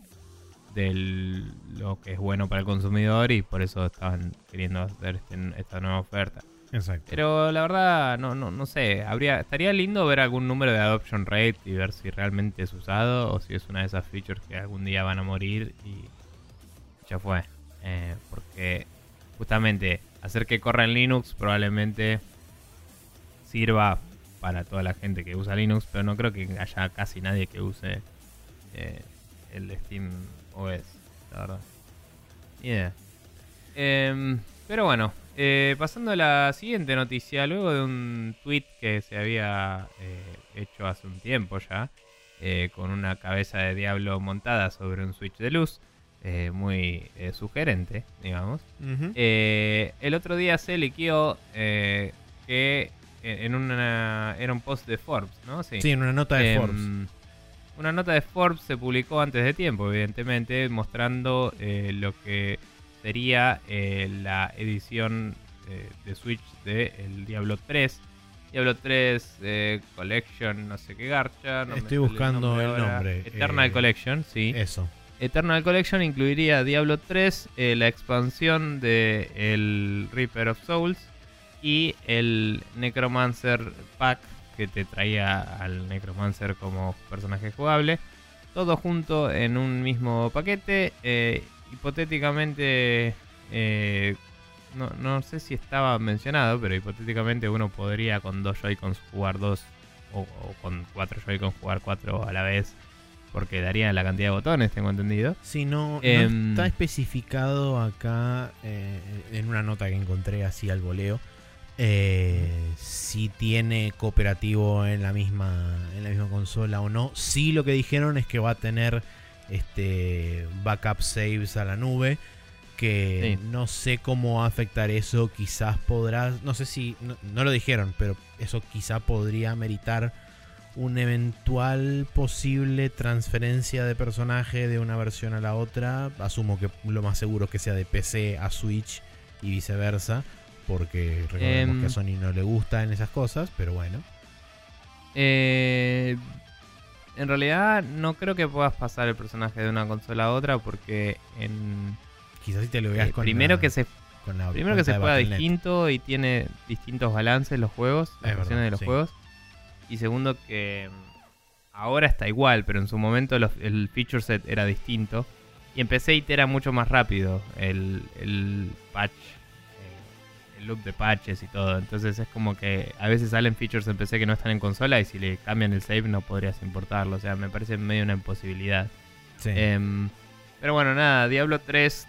del lo que es bueno para el consumidor y por eso estaban queriendo hacer este- esta nueva oferta. Exacto. Pero la verdad, no, no, no sé. Habría, estaría lindo ver algún número de adoption rate y ver si realmente es usado o si es una de esas features que algún día van a morir y ya fue. Eh, porque justamente hacer que corra en Linux probablemente sirva para toda la gente que usa Linux, pero no creo que haya casi nadie que use eh, el Steam OS, la verdad. Idea. Em, pero bueno, eh, pasando a la siguiente noticia, luego de un tweet que se había hecho hace un tiempo ya, con una cabeza de diablo montada sobre un switch de luz, eh, muy eh, sugerente, digamos. Eh, el otro día se liqueó que en una era un post de Forbes, ¿no? sí, en una nota de Em, Forbes. Una nota de Forbes se publicó antes de tiempo, evidentemente, mostrando lo que sería la edición de Switch de el Diablo 3. Diablo 3 eh, Collection, no sé qué garcha. no Estoy buscando el nombre, Eternal eh, Collection, sí. Eso. Eternal Collection incluiría Diablo 3, eh, la expansión de el Reaper of Souls y el Necromancer Pack que te traía al Necromancer como personaje jugable. Todo junto en un mismo paquete. eh, hipotéticamente, eh, no, sé si estaba mencionado, pero hipotéticamente uno podría con dos Joy-Cons jugar dos o, o con cuatro Joy-Cons jugar cuatro a la vez. Porque daría la cantidad de botones, tengo entendido. Sí, no, no Em, está especificado acá eh, en una nota que encontré así al voleo. eh, si tiene cooperativo en la misma en la misma consola o no. Sí, lo que dijeron es que va a tener este backup saves a la nube. Que Sí. no sé cómo va a afectar eso. Quizás podrá. No sé si. No, no lo dijeron, pero eso quizá podría meritar una eventual posible transferencia de personaje de una versión a la otra. Asumo que lo más seguro es que sea de PC a Switch y viceversa. Porque recordemos Em. que a Sony no le gustan esas cosas, pero bueno. Eh, en realidad no creo que puedas pasar el personaje de una consola a otra porque en, Quizás si te lo veas eh, con primero la- que se con la primero que se juega distinto y tiene distintos balances los juegos, las Es versiones de los sí. juegos. Y segundo que mm, ahora está igual, pero en su momento los- el feature set era distinto. Y en PC itera mucho más rápido el, el patch, eh, el loop de patches y todo. Entonces es como que a veces salen features en PC que no están en consola y si le cambian el save no podrías importarlo. O sea, me parece medio una imposibilidad. Sí. Em, pero bueno, nada, Diablo 3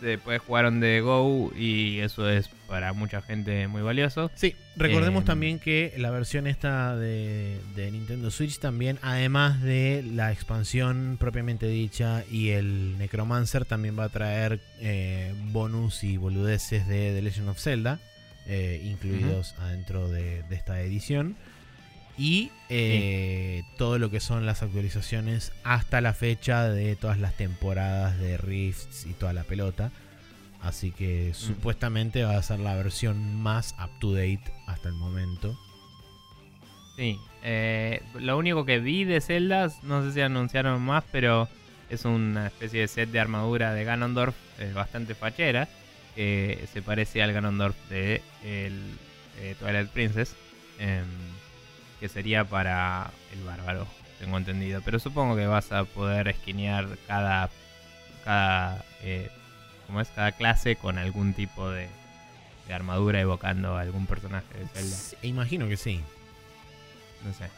se puede jugar on the go y eso es para mucha gente muy valioso. Sí, recordemos Em, también que la versión esta de, de Nintendo Switch también, además de la expansión propiamente dicha y el Necromancer, también va a traer eh, bonus y boludeces de The Legend of Zelda, eh, incluidos adentro de, de esta edición. Y eh, todo lo que son las actualizaciones hasta la fecha de todas las temporadas de Rifts y toda la pelota. Así que supuestamente va a ser la versión más up to date hasta el momento. Sí, eh, lo único que vi de Zelda, no sé si anunciaron más, pero es una especie de set de armadura de Ganondorf eh, bastante fachera. que se parece al Ganondorf de el, Twilight Princess. Que sería para el bárbaro tengo entendido. Pero supongo que vas a poder esquinear cada, cada, eh, ¿cómo es? cada clase con algún tipo de, de armadura evocando a algún personaje de Zelda. Sí, imagino que sí. No sé.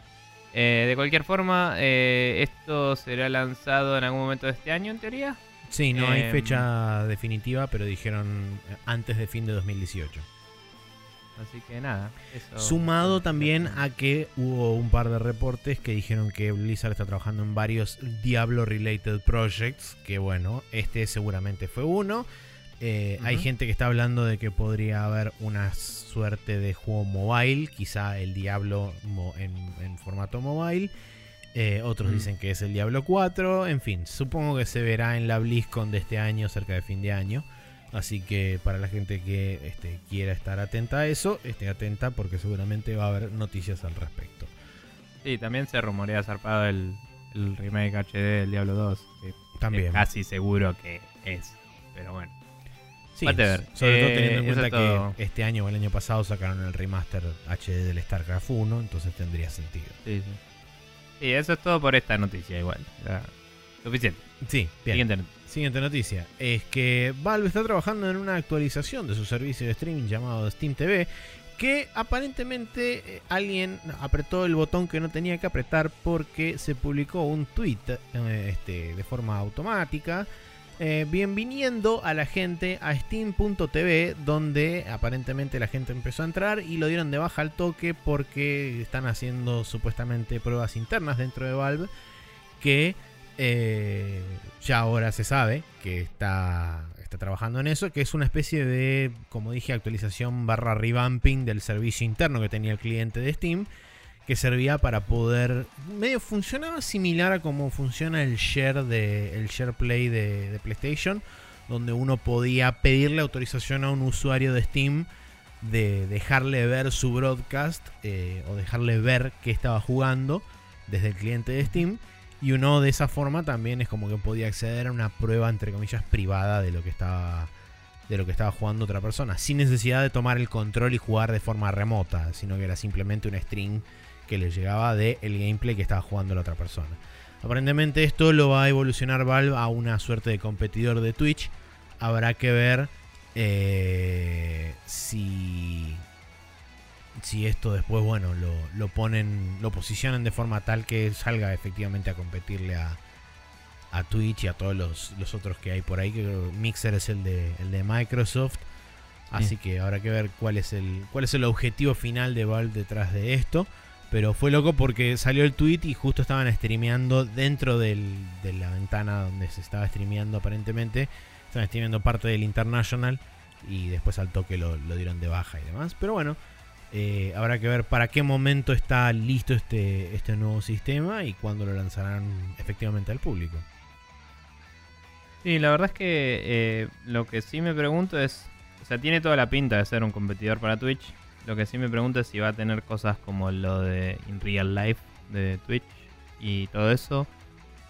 Eh, de cualquier forma, eh, esto será lanzado en algún momento de este año, en teoría. Sí, no hay Em, fecha definitiva, pero dijeron eh, antes de fin de 2018. Así que nada. Eso Sumado también a que hubo un par de reportes que dijeron que Blizzard está trabajando en varios Diablo-related projects. Que bueno, este seguramente fue uno. Eh, Hay gente que está hablando de que podría haber una suerte de juego mobile, quizá el Diablo en formato mobile. Eh, otros Mm. dicen que es el Diablo 4. En fin, supongo que se verá en la BlizzCon de este año, cerca de fin de año. Así que para la gente que este, quiera estar atenta a eso, esté atenta porque seguramente va a haber noticias al respecto. Sí, también se rumorea zarpado el, el remake HD del Diablo 2. Que También. es casi seguro que es. Pero bueno. Sí, whatever. sobre todo Eh, teniendo en cuenta todo. que este año o el año pasado sacaron el remaster HD del StarCraft 1, entonces tendría sentido. Sí, sí. Sí, eso es todo por esta noticia igual. Ya, suficiente. Sí, bien. Siguiente noticia. Siguiente noticia. Es que Valve está trabajando en una actualización de su servicio de streaming llamado Steam TV que aparentemente eh, alguien apretó el botón que no tenía que apretar porque se publicó un tweet eh, este, de forma automática eh, bienviniendo a la gente a steam.tv donde aparentemente la gente empezó a entrar y lo dieron de baja al toque porque están haciendo supuestamente pruebas internas dentro de Valve que eh, ya ahora se sabe que está, está trabajando en eso, que es una especie de, como dije, actualización barra revamping del servicio interno que tenía el cliente de Steam, que servía para poder, medio funcionaba similar a cómo funciona el share de el share play de, de PlayStation, donde uno podía pedirle autorización a un usuario de Steam de dejarle ver su broadcast eh, o dejarle ver qué estaba jugando desde el cliente de Steam. Y uno de esa forma también es como que podía acceder a una prueba, entre comillas, privada de lo que estaba. De lo que estaba jugando otra persona. Sin necesidad de tomar el control y jugar de forma remota. Sino que era simplemente un string que le llegaba del el gameplay que estaba jugando la otra persona. Aparentemente esto lo va a evolucionar Valve a una suerte de competidor de Twitch. Habrá que ver eh, si si esto después, bueno, lo, lo ponen, lo posicionan de forma tal que salga efectivamente a competirle a, a Twitch y a todos los, los otros que hay por ahí, que Mixer es el de, el de Microsoft. Así que habrá que ver cuál es el cuál es el objetivo final de Valve detrás de esto. Pero fue loco porque salió el tweet y justo estaban streameando dentro del- de la ventana donde se estaba streameando aparentemente. Estaban streameando parte del International y después al toque lo, lo dieron de baja y demás. Pero bueno, eh, habrá que ver para qué momento está listo este, este nuevo sistema y cuándo lo lanzarán efectivamente al público. Sí, la verdad es que eh, lo que sí me pregunto es. O sea, tiene toda la pinta de ser un competidor para Twitch. Lo que sí me pregunto es si va a tener cosas como lo de In Real Life de Twitch y todo eso.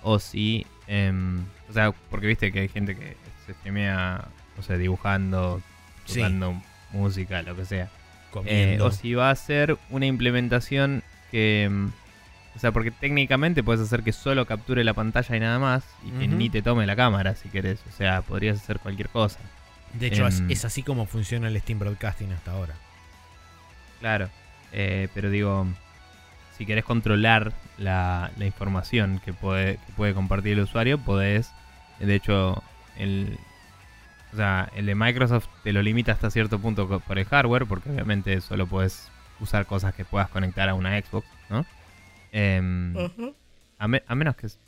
O si. em, o sea, porque viste que hay gente que se streamea, o sea, dibujando, Sí. tocando música, lo que sea. Eh, o si va a ser una implementación que. mm, O sea, porque técnicamente puedes hacer que solo capture la pantalla y nada más. Y que ni te tome la cámara si querés. O sea, podrías hacer cualquier cosa. de hecho, es, em, es así como funciona el Steam Broadcasting hasta ahora. Claro. Eh, pero digo, si querés controlar la, la información que puede, que puede compartir el usuario, podés. De hecho, el. O sea, el de Microsoft te lo limita hasta cierto punto por el hardware, porque obviamente solo puedes usar cosas que puedas conectar a una Xbox, ¿no? Em, a, me- a menos que se-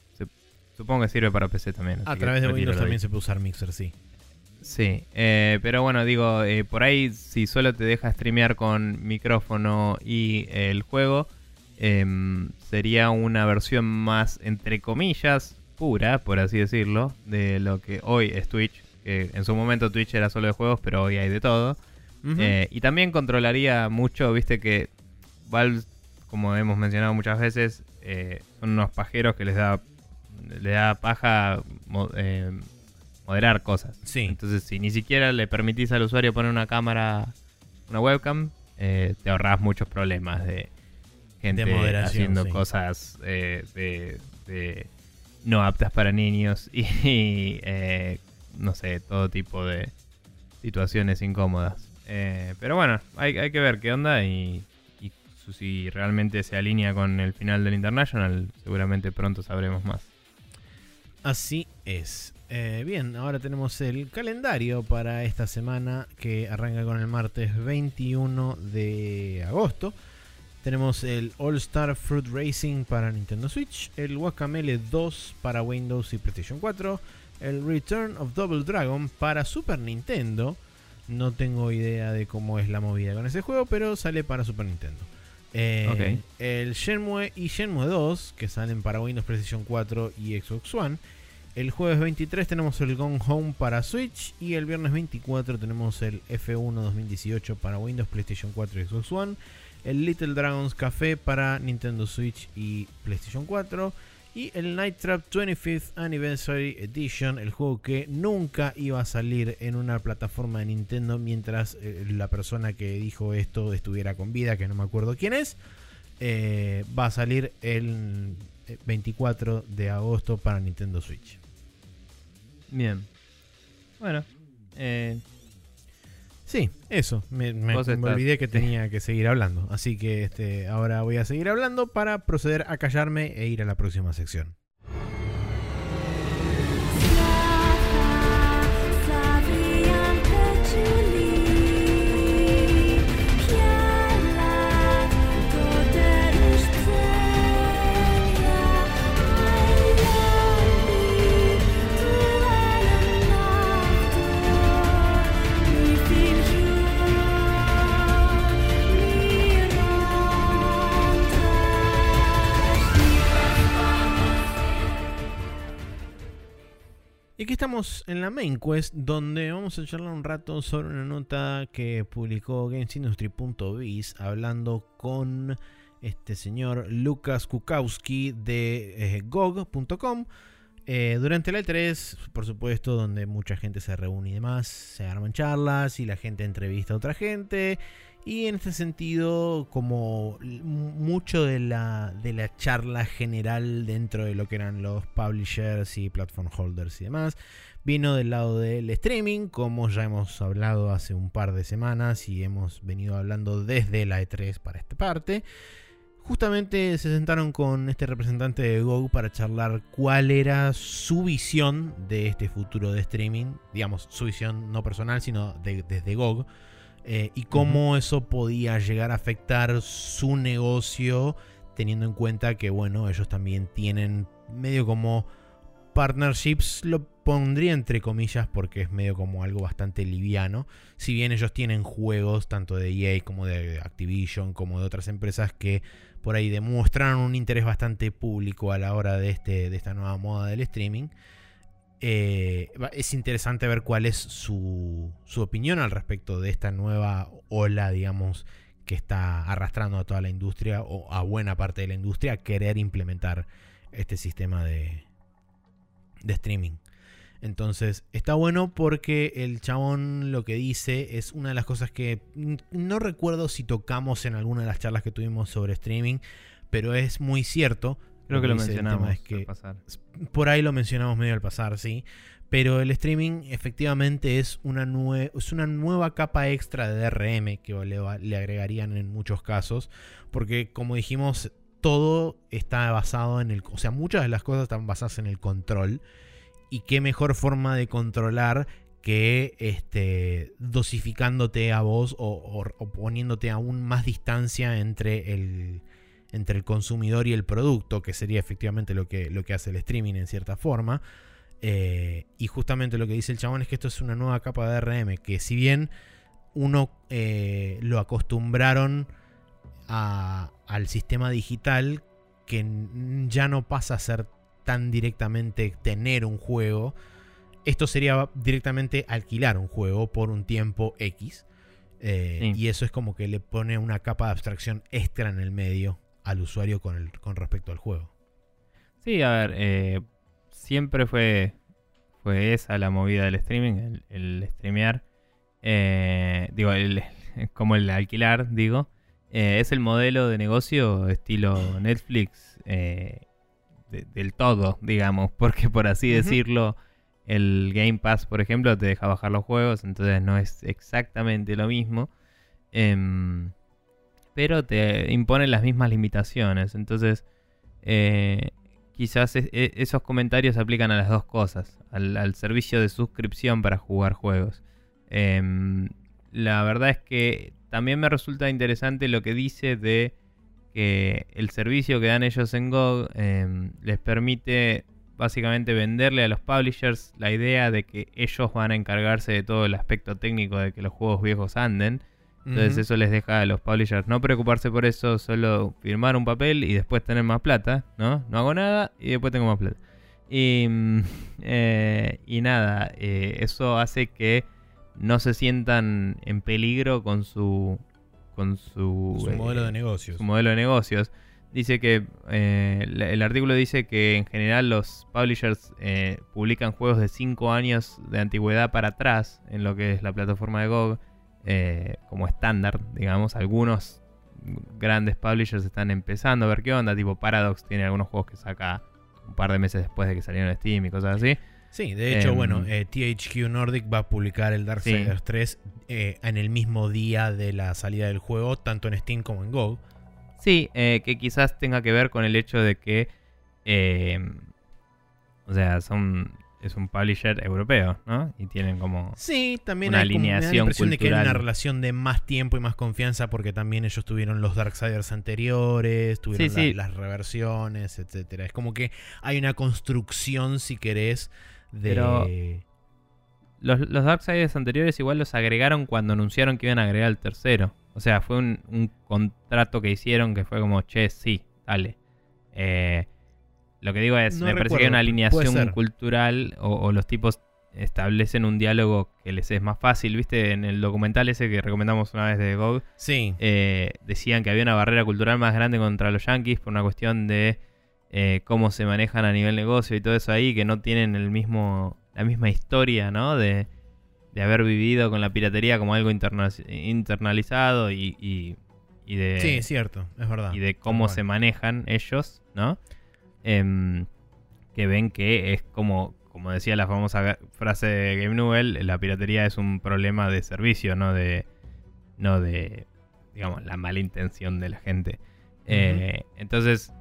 supongo que sirve para PC también. A través de Windows también se puede usar Mixer, sí. Sí, eh, pero bueno, digo, eh, por ahí si solo te deja streamear con micrófono y el juego, em, sería una versión más, entre comillas, pura, por así decirlo, de lo que hoy es Twitch. Que en su momento Twitch era solo de juegos, pero hoy hay de todo. Eh, y también controlaría mucho, viste que Valve, como hemos mencionado muchas veces, eh, son unos pajeros que les da, les da paja mo- eh, moderar cosas. Sí. Entonces, si ni siquiera le permitís al usuario poner una cámara, una webcam, te ahorras muchos problemas de gente De haciendo sí. cosas de, de no aptas para niños y, eh, no sé, todo tipo de situaciones incómodas. Eh, pero bueno, hay, que ver qué onda y, si realmente se alinea con el final del International, seguramente pronto sabremos más. Así es. Eh, bien, ahora tenemos el calendario para esta semana que arranca con el martes 21 de agosto. Tenemos el All Star Fruit Racing para Nintendo Switch, el Guacamele 2 para Windows y PlayStation 4, el Return of Double Dragon para Super Nintendo. No tengo idea de cómo es la movida con ese juego, pero sale para Super Nintendo. Eh. El Shenmue y Shenmue 2, que salen para Windows, PlayStation 4 y Xbox One. El jueves 23 tenemos el Gone Home para Switch y el viernes 24 tenemos el F1 2018 para Windows, PlayStation 4 y Xbox One. El Little Dragons Café para Nintendo Switch y PlayStation 4. Y el Night Trap 25th Anniversary Edition, el juego que nunca iba a salir en una plataforma de Nintendo mientras eh, la persona que dijo esto estuviera con vida, que no me acuerdo quién es. eh, va a salir el eh, 24 de agosto para Nintendo Switch. Bien. Bueno, eh, Sí, eso. Me, me- olvidé que tenía que seguir hablando. Así que este, ahora voy a seguir hablando para proceder a callarme e ir a la próxima sección. En la main quest donde vamos a charlar un rato sobre una nota que publicó GamesIndustry.biz hablando con este señor Lucas Kukowski de eh, GOG.com. Eh, durante la E3, por supuesto, donde mucha gente se reúne y demás, se arman charlas y la gente entrevista a otra gente. Y en este sentido, como mucho de la, de la charla general dentro de lo que eran los publishers y platform holders y demás, vino del lado del streaming, como ya hemos hablado hace un par de semanas y hemos venido hablando desde la E3 para esta parte. Justamente se sentaron con este representante de GOG para charlar cuál era su visión de este futuro de streaming, digamos, su visión no personal, sino de- desde GOG, eh, y cómo eso podía llegar a afectar su negocio, teniendo en cuenta que, bueno, ellos también tienen medio como partnerships, lo pondría entre comillas porque es medio como algo bastante liviano. Si bien ellos tienen juegos tanto de EA como de Activision, como de otras empresas que por ahí demostraron un interés bastante público a la hora de, este, de esta nueva moda del streaming. Eh, es interesante ver cuál es su, su opinión al respecto de esta nueva ola, digamos, que está arrastrando a toda la industria o a buena parte de la industria a querer implementar este sistema de, de streaming. Entonces, está bueno porque el chabón lo que dice es una de las cosas que no recuerdo si tocamos en alguna de las charlas que tuvimos sobre streaming, pero es muy cierto. creo que lo mencionamos es que al pasar. por ahí lo mencionamos medio al pasar, sí. Pero el streaming efectivamente es una, nue- es una nueva capa extra de DRM que le agregarían en muchos casos. Porque como dijimos, todo está basado en el... O sea, muchas de las cosas están basadas en el control. Y qué mejor forma de controlar que este, dosificándote a vos o, poniéndote aún más distancia entre el, entre el consumidor y el producto, que sería efectivamente lo que, lo que hace el streaming en cierta forma. Eh, y justamente lo que dice el chabón es que esto es una nueva capa de DRM, que si bien uno eh, lo acostumbraron a- al sistema digital, que ya no pasa a ser tan directamente tener un juego, esto sería directamente alquilar un juego por un tiempo X. Eh, Sí. Y eso es como que le pone una capa de abstracción extra en el medio al usuario con, el- con respecto al juego. Sí, a ver, eh, siempre fue, fue esa la movida del streaming, el, el streamear. Eh, digo, el, como el alquilar, digo. Eh, es el modelo de negocio estilo Netflix eh, de- del todo, digamos, porque por así decirlo, el Game Pass, por ejemplo, te deja bajar los juegos, entonces no es exactamente lo mismo. Em, pero te impone las mismas limitaciones. Entonces, eh, quizás es- e- esos comentarios se aplican a las dos cosas. Al, al servicio de suscripción para jugar juegos. Em, la verdad es que también me resulta interesante lo que dice de que el servicio que dan ellos en GOG em, les permite básicamente venderle a los publishers la idea de que ellos van a encargarse de todo el aspecto técnico de que los juegos viejos anden. Entonces eso les deja a los publishers no preocuparse por eso, solo firmar un papel y después tener más plata, ¿no? No hago nada y después tengo más plata. Y, mm, eh, y nada, eh, eso hace que no se sientan en peligro con su con su, Su eh, modelo de negocios. su modelo de negocios. Dice que eh, el artículo dice que en general los publishers eh, publican juegos de 5 años de antigüedad para atrás en lo que es la plataforma de GOG como estándar, digamos. Algunos grandes publishers están empezando a ver qué onda, tipo Paradox tiene algunos juegos que saca un par de meses después de que salieron Steam y cosas así. Sí, de hecho, Em, bueno, eh, THQ Nordic va a publicar el Sí. Darksiders 3 eh, en el mismo día de la salida del juego, tanto en Steam como en GOG. Sí, eh, que quizás tenga que ver con el hecho de que, eh, o sea, son es un publisher europeo, ¿no? Y tienen como... Sí, también Una hay como- me da la alineación impresión de que hay una relación de más tiempo y más confianza porque también ellos tuvieron los Darksiders anteriores, tuvieron Sí, la- sí. las reversiones, etcétera. Es como que hay una construcción, si querés, de... Pero- Los, los Darksiders anteriores igual los agregaron cuando anunciaron que iban a agregar el tercero. O sea, fue un, un contrato que hicieron que fue como, che, sí, dale. Eh, lo que digo es, No me parece recuerdo, que hay una alineación cultural o, o los tipos establecen un diálogo que les es más fácil. ¿Viste? En el documental ese que recomendamos una vez de GOG, Sí, eh, decían que había una barrera cultural más grande contra los yankees por una cuestión de eh, cómo se manejan a nivel negocio y todo eso ahí, que no tienen el mismo la misma historia, ¿no? De, de haber vivido con la piratería como algo interna- internalizado y, y, y de, sí, es cierto, es verdad. y de cómo se manejan ellos, ¿no? Em, que ven que es como, como decía la famosa frase de Game Newell, la piratería es un problema de servicio, no de, no de, digamos, la mala intención de la gente. Eh, entonces,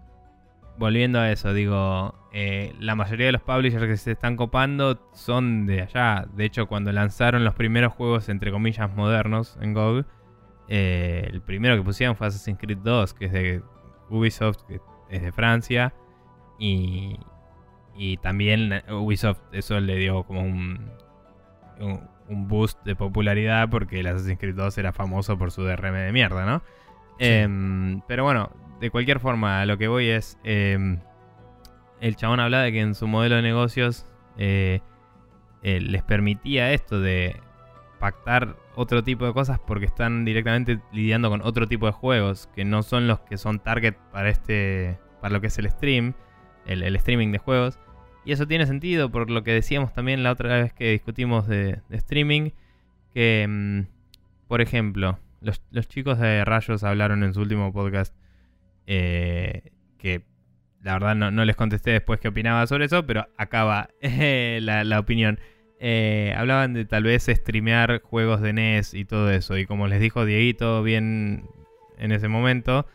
volviendo a eso, digo, eh, la mayoría de los publishers que se están copando son de allá. De hecho, cuando lanzaron los primeros juegos, entre comillas, modernos en GOG, eh, el primero que pusieron fue Assassin's Creed 2, que es de Ubisoft, que es de Francia. Y, y también Ubisoft eso le dio como un, un, un boost de popularidad porque el Assassin's Creed 2 era famoso por su DRM de mierda, ¿no? Sí. Em, pero bueno, de cualquier forma, a lo que voy es. em, el chabón habla de que en su modelo de negocios eh, eh, les permitía esto de pactar otro tipo de cosas porque están directamente lidiando con otro tipo de juegos que no son los que son target para este para lo que es el stream el, streaming de juegos y eso tiene sentido por lo que decíamos también la otra vez que discutimos de, streaming que mm, por ejemplo los chicos de Rayos hablaron en su último podcast eh, que la verdad no, no les contesté después qué opinaba sobre eso, pero acaba la, la opinión. Eh, hablaban de tal vez streamear juegos de NES y todo eso. Y como les dijo Dieguito bien en ese momento,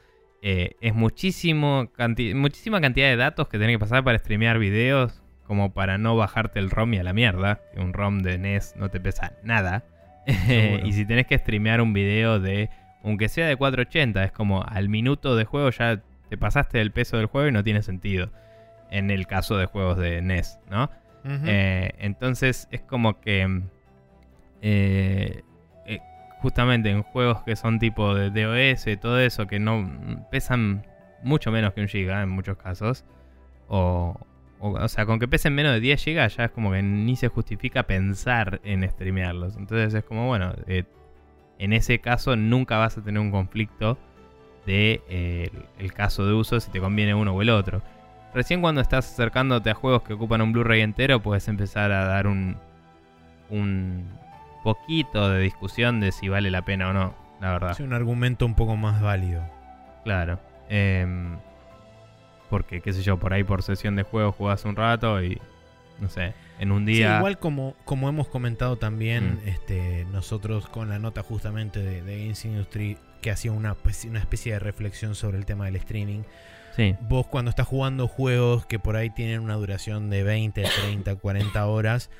eh, es muchísimo canti- muchísima cantidad de datos que tenés que pasar para streamear videos, como para no bajarte el ROM y a la mierda. Que un ROM de NES no te pesa nada. Y si tenés que streamear un video de, aunque sea de 480, es como al minuto de juego ya te pasaste del peso del juego y no tiene sentido. En el caso de juegos de NES, ¿no? Eh, entonces es como que eh, eh, justamente en juegos que son tipo de DOS y todo eso, que no pesan mucho menos que un giga en muchos casos, o, o, o sea, con que pesen menos de 10 gigas ya es como que ni se justifica pensar en streamearlos. Entonces es como, bueno, eh, en ese caso nunca vas a tener un conflicto de eh, el, el caso de uso si te conviene uno o el otro. Recién cuando estás acercándote a juegos que ocupan un Blu-ray entero, puedes empezar a dar un, un poquito de discusión de si vale la pena o no, la verdad. Es un argumento un poco más válido. Claro. Em, porque, qué sé yo, por ahí por sesión de juego jugás un rato y, no sé, en un Sí, día... igual como, como hemos comentado también Mm. este, nosotros con la nota justamente de, de Games Industry que hacía una, especie- una especie de reflexión sobre el tema del streaming. Sí, Vos cuando estás jugando juegos que por ahí tienen una duración de 20, 30, 40 horas,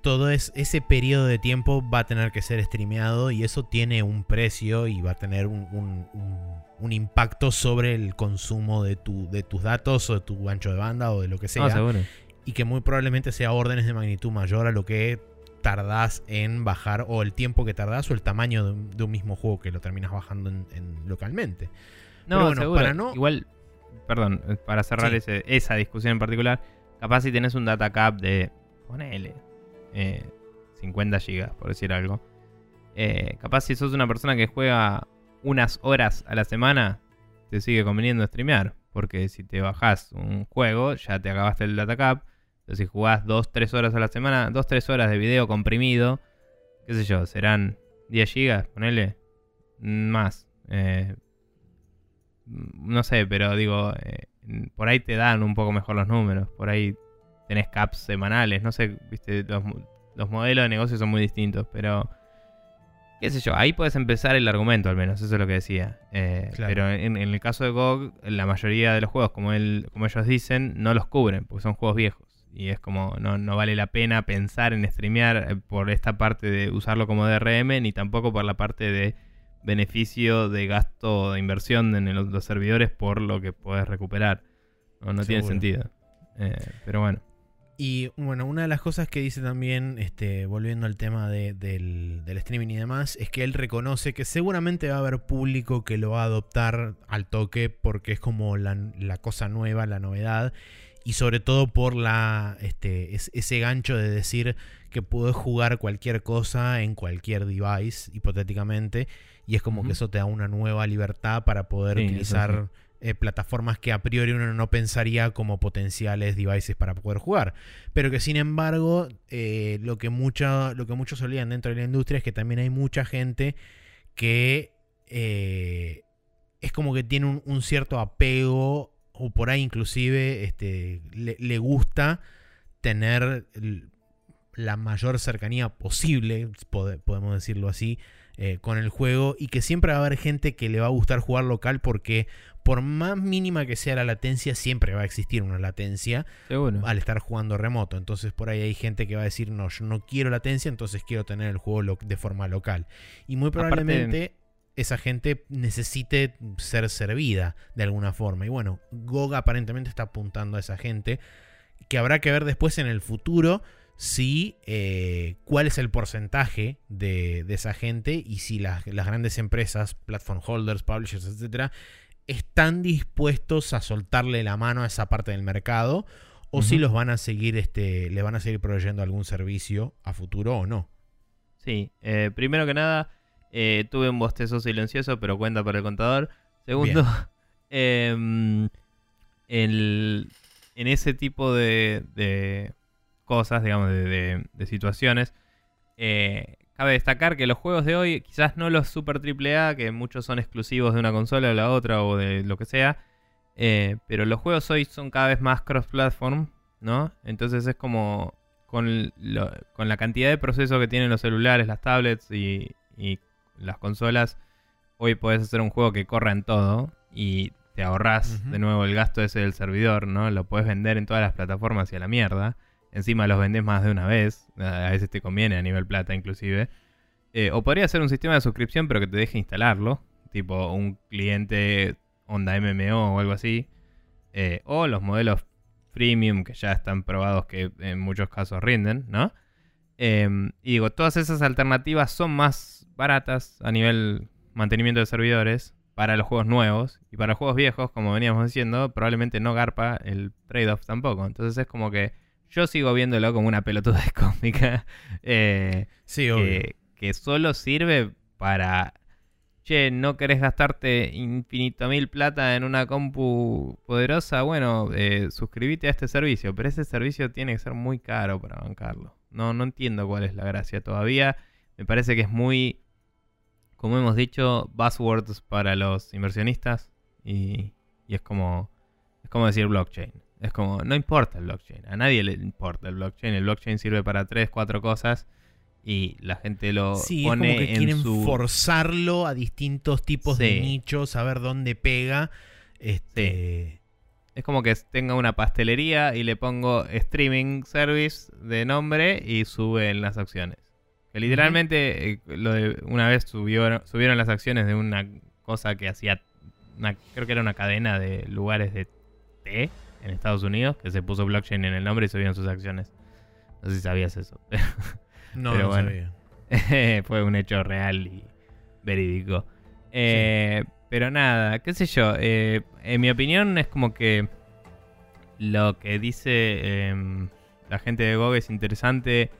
todo es, ese periodo de tiempo va a tener que ser streameado y eso tiene un precio y va a tener un, un- un- un impacto sobre el consumo de, tu, de tus datos o de tu ancho de banda o de lo que sea. no, seguro. Y que muy probablemente sea órdenes de magnitud mayor a lo que tardás en bajar o el tiempo que tardás o el tamaño de un, de un mismo juego que lo terminas bajando en, en- localmente. No, Pero bueno, seguro. para no- Igual, perdón, eh, para cerrar Sí. ese- esa discusión en particular, capaz si tenés un data cap de, ponele, eh, 50 gigas, por decir algo. eh, capaz si sos una persona que juega unas horas a la semana, te sigue conveniendo streamear. Porque si te bajás un juego, ya te acabaste el data cap. Entonces si jugás 2-3 horas a la semana, 2-3 horas de video comprimido, qué sé yo, serán 10 gigas, ponele. Más. Eh, no sé, pero digo, eh, por ahí te dan un poco mejor los números. Por ahí tenés caps semanales. No sé, viste, los, los modelos de negocio son muy distintos, pero. Qué sé yo, ahí puedes empezar el argumento al menos, eso es lo que decía. Eh, Claro. Pero en, en el caso de GOG, la mayoría de los juegos, como, él, como ellos dicen, no los cubren, porque son juegos viejos. Y es como, no, no vale la pena pensar en streamear eh, por esta parte de usarlo como DRM, ni tampoco por la parte de beneficio de gasto de inversión en el- los servidores por lo que puedes recuperar. No, no tiene sentido. Eh, pero bueno. Y bueno, una de las cosas que dice también, este, volviendo al tema de- del, del streaming y demás, es que él reconoce que seguramente va a haber público que lo va a adoptar al toque porque es como la, la cosa nueva, la novedad. Y sobre todo por la este, es- ese gancho de decir que puedes jugar cualquier cosa en cualquier device, hipotéticamente. Y es como que eso te da una nueva libertad para poder Sí, utilizar eh, plataformas que a priori uno no pensaría como potenciales devices para poder jugar. Pero que sin embargo, eh, lo, que mucha, lo que muchos olvidan dentro de la industria es que también hay mucha gente que eh, es como que tiene un, un cierto apego o por ahí inclusive este, le, le gusta tener la mayor cercanía posible, pode- podemos decirlo así, eh, con el juego y que siempre va a haber gente que le va a gustar jugar local porque por más mínima que sea la latencia, siempre va a existir una latencia Seguro. al estar jugando remoto. Entonces por ahí hay gente que va a decir, no, yo no quiero latencia, entonces quiero tener el juego de forma local. Y muy Aparte- probablemente esa gente necesite ser servida de alguna forma. Y bueno, GOG aparentemente está apuntando a esa gente que habrá que ver después en el futuro si eh, cuál es el porcentaje de, de esa gente y si las, las grandes empresas, platform holders, publishers, etcétera, están dispuestos a soltarle la mano a esa parte del mercado o si los van a seguir, este, le van a seguir proveyendo algún servicio a futuro o no. Sí, eh, primero que nada, eh, tuve un bostezo silencioso, pero cuenta para el contador. Segundo, em, el- en ese tipo de, de cosas, digamos, de, de- de situaciones, eh, cabe destacar que los juegos de hoy, quizás no los super AAA, que muchos son exclusivos de una consola o la otra o de lo que sea, eh, pero los juegos hoy son cada vez más cross-platform, ¿no? Entonces es como con, lo- con la cantidad de procesos que tienen los celulares, las tablets y, y las consolas, hoy podés hacer un juego que corra en todo y te ahorrás Ujú. de nuevo el gasto ese del servidor, ¿no? Lo puedes vender en todas las plataformas y a la mierda. Encima los vendés más de una vez, a veces te conviene a nivel plata inclusive. Eh, o podría ser un sistema de suscripción pero que te deje instalarlo, tipo un cliente onda MMO o algo así. Eh, o los modelos freemium que ya están probados que en muchos casos rinden, ¿no? Eh, y digo, todas esas alternativas son más baratas a nivel mantenimiento de servidores para los juegos nuevos y para los juegos viejos, como veníamos diciendo, probablemente no garpa el trade-off tampoco. Entonces es como que yo sigo viéndolo como una pelotuda cómica eh, Sí, obvio. que, que solo sirve para, che, no querés gastarte infinito mil plata en una compu poderosa, bueno, eh, suscríbete a este servicio, pero ese servicio tiene que ser muy caro para bancarlo. No, no entiendo cuál es la gracia todavía. Me parece que es muy como hemos dicho, buzzwords para los inversionistas y, y es como es como decir blockchain. Es como, no importa el blockchain, a nadie le importa el blockchain. El blockchain sirve para tres, cuatro cosas y la gente lo Sí, es pone como que en quieren su... forzarlo a distintos tipos de nichos, a ver dónde pega. Este, Es como que tenga una pastelería y le pongo streaming service de nombre y suben las acciones. Que literalmente eh, lo de- una vez subió, subieron las acciones de una cosa que hacía, una- creo que era una cadena de lugares de té en Estados Unidos, que se puso blockchain en el nombre y subieron sus acciones. No sé si sabías eso. No, Pero no bueno. sabía. Fue un hecho real y verídico. Eh, Pero nada, qué sé yo. eh, en mi opinión es como que lo que dice em, la gente de GOG es interesante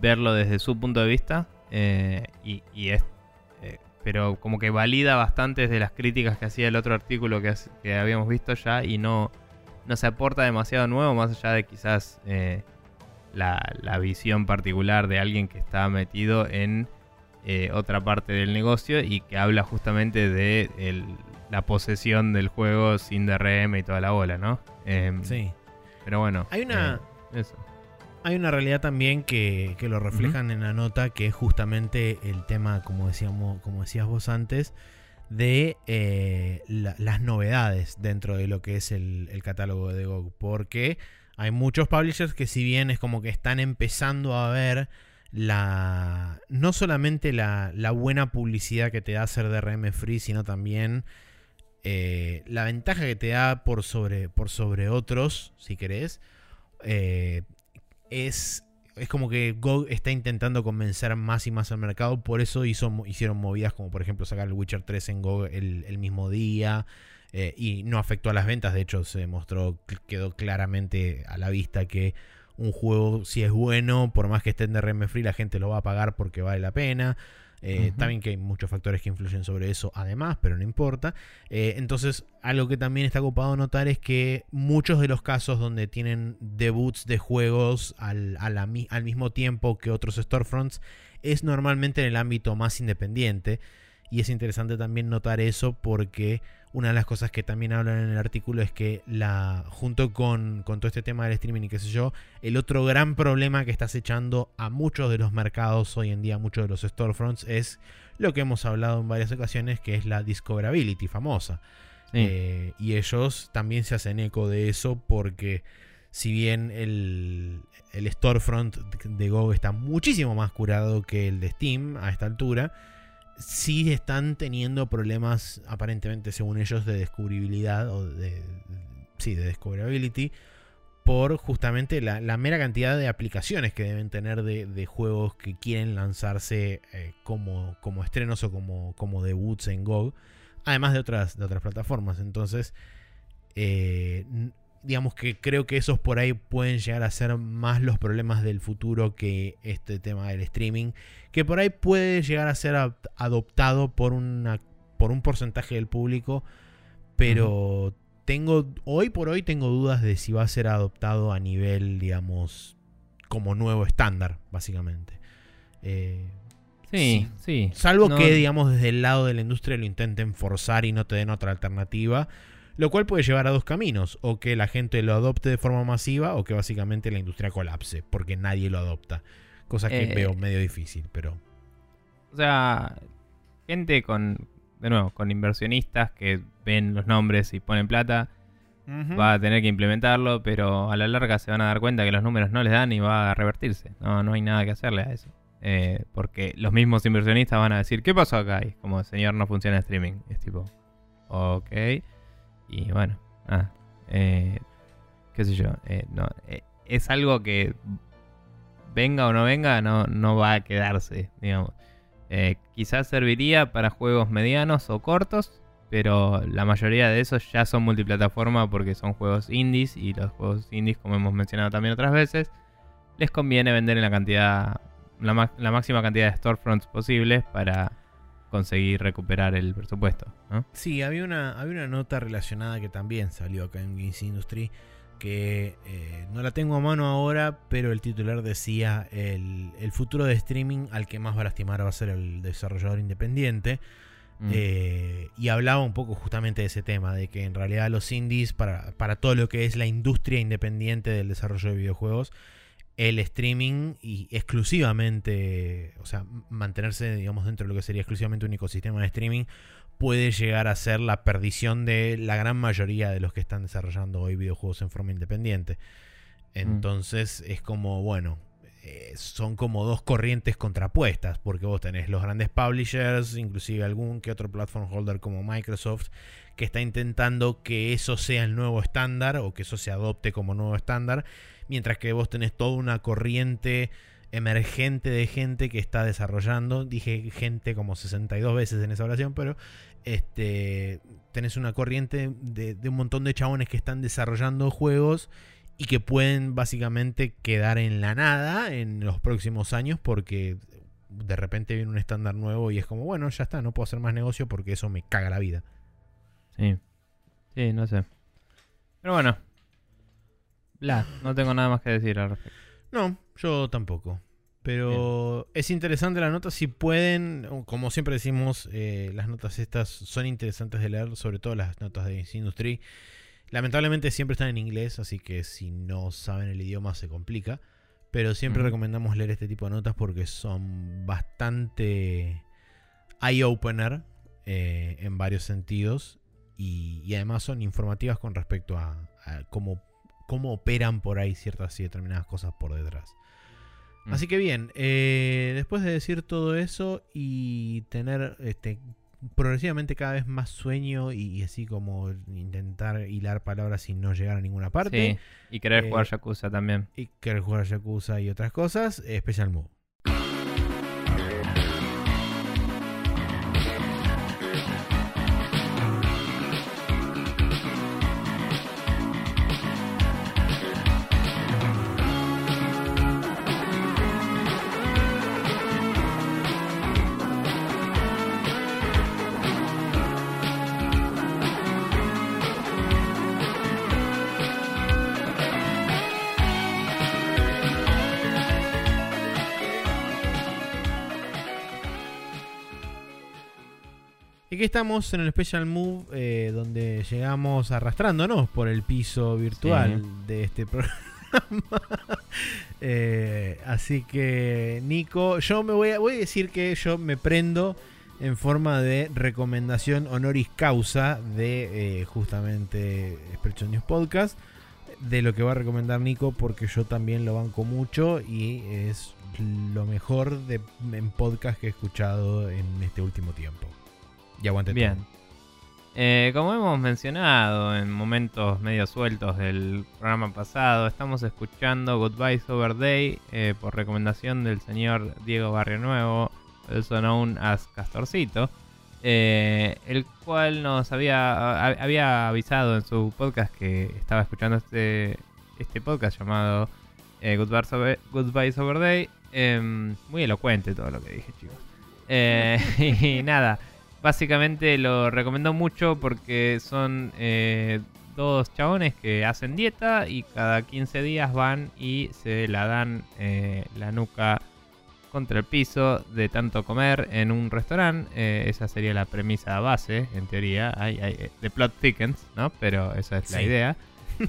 verlo desde su punto de vista. eh, y, es, eh, pero como que valida bastantes de las críticas que hacía el otro artículo que, que habíamos visto ya y no, no se aporta demasiado nuevo más allá de quizás la, la visión particular de alguien que está metido en eh, otra parte del negocio y que habla justamente de el- la posesión del juego sin DRM y toda la bola, ¿no? Em, Sí. Pero bueno. Hay una- eh, eso. Hay una realidad también que, que lo reflejan en la nota, que es justamente el tema, como, decíamos, como decías vos antes, de eh, la- las novedades dentro de lo que es el, el catálogo de GOG. Porque hay muchos publishers que si bien es como que están empezando a ver la no solamente la, la buena publicidad que te da hacer DRM free, sino también eh, la ventaja que te da por sobre, por sobre otros, si querés. eh, es, es como que GOG está intentando convencer más y más al mercado. Por eso hizo, hicieron movidas como por ejemplo sacar el Witcher 3 en GOG el, el mismo día. eh, y no afectó a las ventas. De hecho, se mostró, quedó claramente a la vista que un juego, si es bueno, por más que esté en DRM free, la gente lo va a pagar porque vale la pena. Eh. También que hay muchos factores que influyen sobre eso, además, pero no importa. Eh, entonces, algo que también está ocupado notar es que muchos de los casos donde tienen debuts de juegos al, a la mi- al mismo tiempo que otros storefronts es normalmente en el ámbito más independiente. Y es interesante también notar eso porque una de las cosas que también hablan en el artículo es que la junto con, con todo este tema del streaming y qué sé yo, el otro gran problema que está acechando a muchos de los mercados hoy en día, muchos de los storefronts, es lo que hemos hablado en varias ocasiones, que es la discoverability famosa. Sí. Eh, y ellos también se hacen eco de eso porque si bien el, el storefront de GOG está muchísimo más curado que el de Steam a esta altura, sí están teniendo problemas aparentemente según ellos de descubribilidad o de, sí, de discoverability por justamente la, la mera cantidad de aplicaciones que deben tener de, juegos que quieren lanzarse eh, como, como estrenos o como, como debuts en GOG además de otras, de otras plataformas. Entonces, eh, digamos que creo que esos por ahí pueden llegar a ser más los problemas del futuro que este tema del streaming, que por ahí puede llegar a ser adoptado por, una, por un porcentaje del público, pero tengo, hoy por hoy tengo dudas de si va a ser adoptado a nivel, digamos, como nuevo estándar, básicamente. Eh, Sí, sí. Salvo No- que, digamos, desde el lado de la industria lo intenten forzar y no te den otra alternativa. Lo cual puede llevar a dos caminos. O que la gente lo adopte de forma masiva o que básicamente la industria colapse. Porque nadie lo adopta. Cosa que Eh, veo medio difícil, pero... O sea, gente con, de nuevo, con inversionistas que ven los nombres y ponen plata, va a tener que implementarlo, pero a la larga se van a dar cuenta que los números no les dan y va a revertirse. No, no hay nada que hacerle a eso. Eh, porque los mismos inversionistas van a decir, ¿qué pasó acá? Y es como, señor, no funciona streaming. Y es tipo, ok. Y bueno, ah, eh, qué sé yo. eh, eh, es algo que venga o no venga, no, no va a quedarse, digamos. Eh, quizás serviría para juegos medianos o cortos, pero la mayoría de esos ya son multiplataforma porque son juegos indies y los juegos indies, como hemos mencionado también otras veces, les conviene vender en la cantidad, la, la máxima cantidad de storefronts posibles para conseguir recuperar el presupuesto, ¿no? Sí, había una, había una nota relacionada que también salió acá en Games Industry que eh, no la tengo a mano ahora, pero el titular decía el, el futuro de streaming al que más va a lastimar va a ser el desarrollador independiente. Mm. Eh, y hablaba un poco justamente de ese tema, de que en realidad los indies, para, para todo lo que es la industria independiente del desarrollo de videojuegos, el streaming y exclusivamente, o sea, mantenerse, digamos, dentro de lo que sería exclusivamente un ecosistema de streaming, puede llegar a ser la perdición de la gran mayoría de los que están desarrollando hoy videojuegos en forma independiente. Entonces es como, bueno, eh, son como dos corrientes contrapuestas, porque vos tenés los grandes publishers, inclusive algún que otro platform holder como Microsoft, que está intentando que eso sea el nuevo estándar o que eso se adopte como nuevo estándar, mientras que vos tenés toda una corriente emergente de gente que está desarrollando, dije gente como 62 veces en esa oración, pero este tenés una corriente de, de un montón de chabones que están desarrollando juegos y que pueden básicamente quedar en la nada en los próximos años porque de repente viene un estándar nuevo y es como, bueno, ya está, no puedo hacer más negocio porque eso me caga la vida. Sí. Sí, no sé. Pero bueno. Bla, no tengo nada más que decir al respecto. No, yo tampoco. Pero es interesante la nota. Si pueden, como siempre decimos, eh, las notas estas son interesantes de leer, sobre todo las notas de Industry. Lamentablemente siempre están en inglés, así que si no saben el idioma se complica. Pero siempre Ujú. recomendamos leer este tipo de notas porque son bastante eye-opener eh, en varios sentidos. Y, y además son informativas con respecto a, a cómo, cómo operan por ahí ciertas y determinadas cosas por detrás. Mm. Así que bien, eh, después de decir todo eso y tener este, progresivamente cada vez más sueño y, y así como intentar hilar palabras y no llegar a ninguna parte, Sí, y querer Eh, jugar Yakuza también. y querer jugar Yakuza y otras cosas, eh, Special Move. Aquí estamos en el Special Move, eh, donde llegamos arrastrándonos por el piso virtual de este programa. Eh, así que, Nico, yo me voy a, voy a decir que yo me prendo en forma de recomendación honoris causa de eh, justamente Expression News Podcast, de lo que va a recomendar Nico, porque yo también lo banco mucho y es lo mejor de, en podcast que he escuchado en este último tiempo. Y Bien. Eh, como hemos mencionado en momentos medio sueltos del programa pasado, estamos escuchando Goodbye Sober Day eh, por recomendación del señor Diego Barrio Nuevo, also known as Castorcito, eh, el cual nos había, había avisado en su podcast que estaba escuchando este, este podcast llamado Goodbye, Sober, Goodbye Sober Day. Em, muy elocuente todo lo que dije, chicos. Y nada. Básicamente lo recomendó mucho porque son eh, dos chabones que hacen dieta y cada 15 días van y se la dan eh, la nuca contra el piso de tanto comer en un restaurante. Eh, esa sería la premisa base, en teoría. Hay, hay, the plot thickens, ¿no? Pero esa es la idea.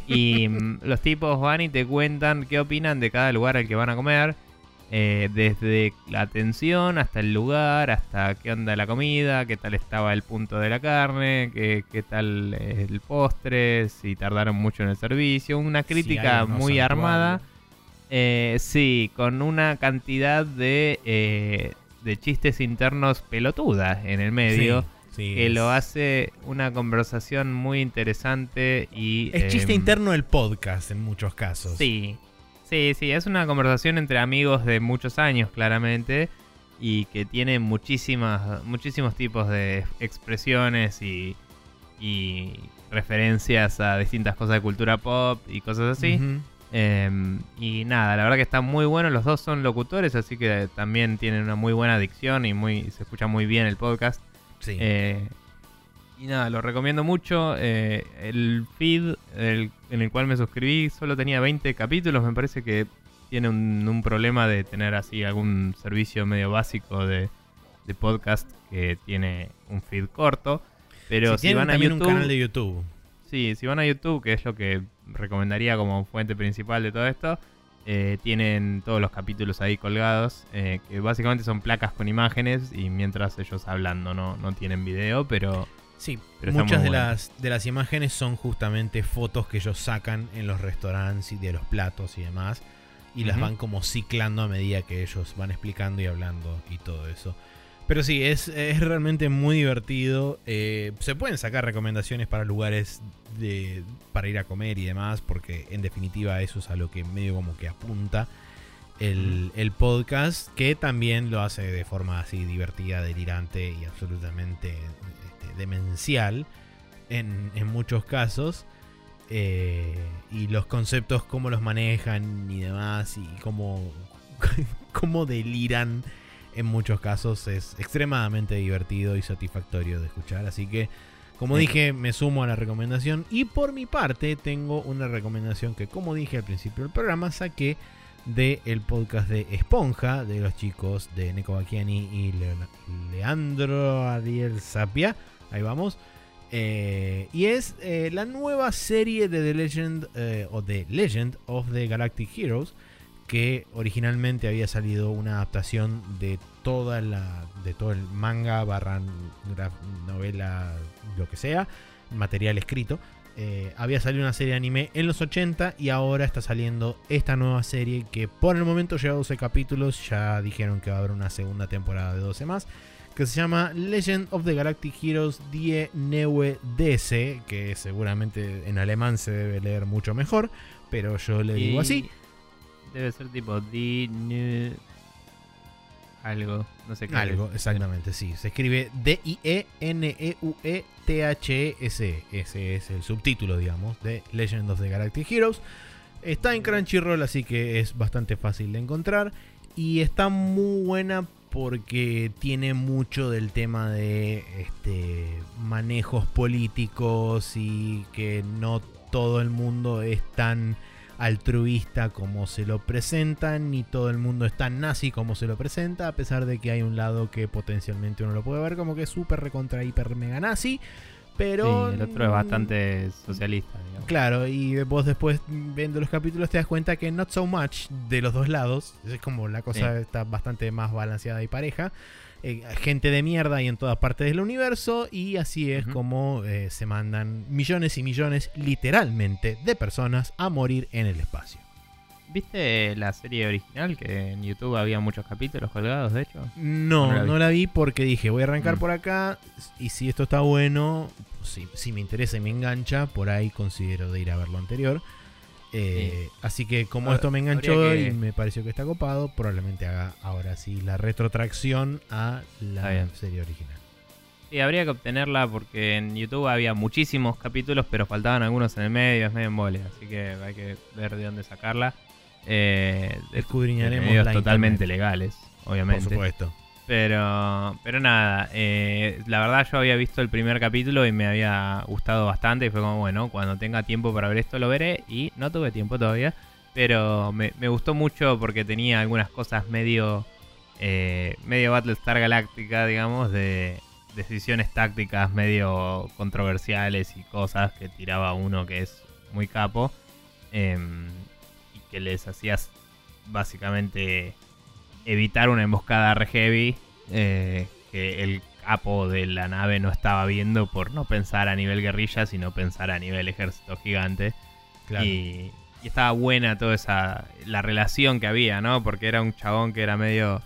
Y mm, los tipos van y te cuentan qué opinan de cada lugar al que van a comer. Eh, desde la atención hasta el lugar, hasta qué onda la comida, qué tal estaba el punto de la carne, qué, qué tal eh, el postre, si tardaron mucho en el servicio. Una crítica muy armada. Eh, sí, con una cantidad de, eh, de chistes internos pelotudas en el medio. Sí, sí, que es- lo hace una conversación muy interesante y... Es chiste em, interno del podcast en muchos casos. Sí, sí, sí, es una conversación entre amigos de muchos años, claramente, y que tiene muchísimas, muchísimos tipos de expresiones y, y referencias a distintas cosas de cultura pop y cosas así. Em, y nada, la verdad que están muy buenos. Los dos son locutores, así que también tienen una muy buena dicción y muy se escucha muy bien el podcast. Sí. Eh, Y nada, lo recomiendo mucho. eh, el feed el- en el cual me suscribí solo tenía 20 capítulos. Me parece que tiene un, un problema de tener así algún servicio medio básico de, de podcast que tiene un feed corto. Pero Si van a YouTube... un canal de YouTube. Sí, si van a YouTube, que es lo que recomendaría como fuente principal de todo esto, eh, tienen todos los capítulos ahí colgados, eh, que básicamente son placas con imágenes y mientras ellos hablando, no, no tienen video, pero Sí, Pero muchas de las, de las imágenes son justamente fotos que ellos sacan en los restaurantes y de los platos y demás. Y las van como ciclando a medida que ellos van explicando y hablando y todo eso. Pero sí, es, es realmente muy divertido. Eh, se pueden sacar recomendaciones para lugares de, para ir a comer y demás, porque en definitiva eso es a lo que medio como que apunta el, el podcast, que también lo hace de forma así divertida, delirante y absolutamente demencial en, en muchos casos. Eh, y los conceptos, cómo los manejan y demás, y cómo, cómo deliran en muchos casos, es extremadamente divertido y satisfactorio de escuchar. Así que, como dije, me sumo a la recomendación. Y por mi parte, tengo una recomendación que, como dije al principio del programa, saqué del el podcast de Esponja, de los chicos de Neko Bacchiani y Leandro Ariel Sapia. Ahí vamos. Eh, y es eh, la nueva serie de The Legend eh, o The Legend of the Galactic Heroes que originalmente había salido una adaptación de toda la de todo el manga barra novela lo que sea material escrito había salido una serie de anime en los 80 y ahora está saliendo esta nueva serie que por el momento lleva 12 capítulos ya dijeron que va a haber una segunda temporada de 12 más que se llama Legend of the Galactic Heroes Die Neue DC, que seguramente en alemán se debe leer mucho mejor, pero yo le digo así. Debe ser tipo di nu- algo, no sé qué. Algo, exactamente, sí. Se escribe E D-I-E-N-E-U-E-T-H-E-S. Ese es el subtítulo, digamos, de Legend of the Galactic Heroes. Está en Crunchyroll, así que es bastante fácil de encontrar. Y está muy buena porque tiene mucho del tema de este, manejos políticos y que no todo el mundo es tan altruista como se lo presentan, ni todo el mundo es tan nazi como se lo presenta, a pesar de que hay un lado que potencialmente uno lo puede ver como que es súper recontra hiper mega nazi, pero Sí, el otro es bastante socialista, digamos. Claro, y vos después viendo los capítulos te das cuenta que not so much de los dos lados. Es como la cosa Sí. está bastante más balanceada y pareja. Eh, gente de mierda y en todas partes del universo. Y así es como eh, se mandan millones y millones, literalmente, de personas a morir en el espacio. ¿Viste la serie original? Que en YouTube había muchos capítulos colgados, de hecho. No, No la vi. no la vi porque dije, voy a arrancar Mm. por acá. Y si esto está bueno, si, si me interesa y me engancha, por ahí considero de ir a ver lo anterior. Eh, Así que como Ah, esto me enganchó que- y me pareció que está copado, probablemente haga ahora sí la retrotracción a la serie original. Sí, habría que obtenerla porque en YouTube había muchísimos capítulos, pero faltaban algunos en el medio, es medio embole, así que hay que ver de dónde sacarla. Eh, Escudriñaremos medios la totalmente internet, legales, Por obviamente. supuesto. Pero, pero nada, eh, la verdad yo había visto el primer capítulo y me había gustado bastante y fue como, bueno, cuando tenga tiempo para ver esto lo veré y no tuve tiempo todavía, pero me, me gustó mucho porque tenía algunas cosas medio, eh, medio Battlestar Galáctica, digamos, de decisiones tácticas medio controversiales y cosas que tiraba uno que es muy capo em, que les hacías básicamente evitar una emboscada re heavy eh, que el capo de la nave no estaba viendo por no pensar a nivel guerrilla, sino pensar a nivel ejército gigante. Claro. Y, y estaba buena toda esa la relación que había, ¿no? Porque era un chabón que era medio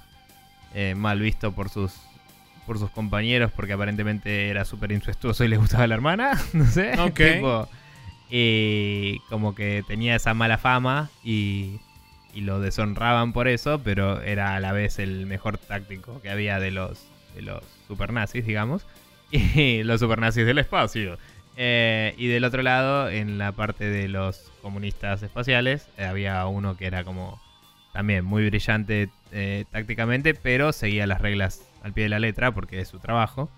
eh, mal visto por sus por sus compañeros porque aparentemente era súper incestuoso y le gustaba la hermana, no sé. Tipo, y como que tenía esa mala fama y, y lo deshonraban por eso, pero era a la vez el mejor táctico que había de los, de los supernazis, digamos. Y los supernazis del espacio. Eh, y del otro lado, en la parte de los comunistas espaciales, eh, había uno que era como también muy brillante eh, tácticamente, pero seguía las reglas al pie de la letra porque es su trabajo.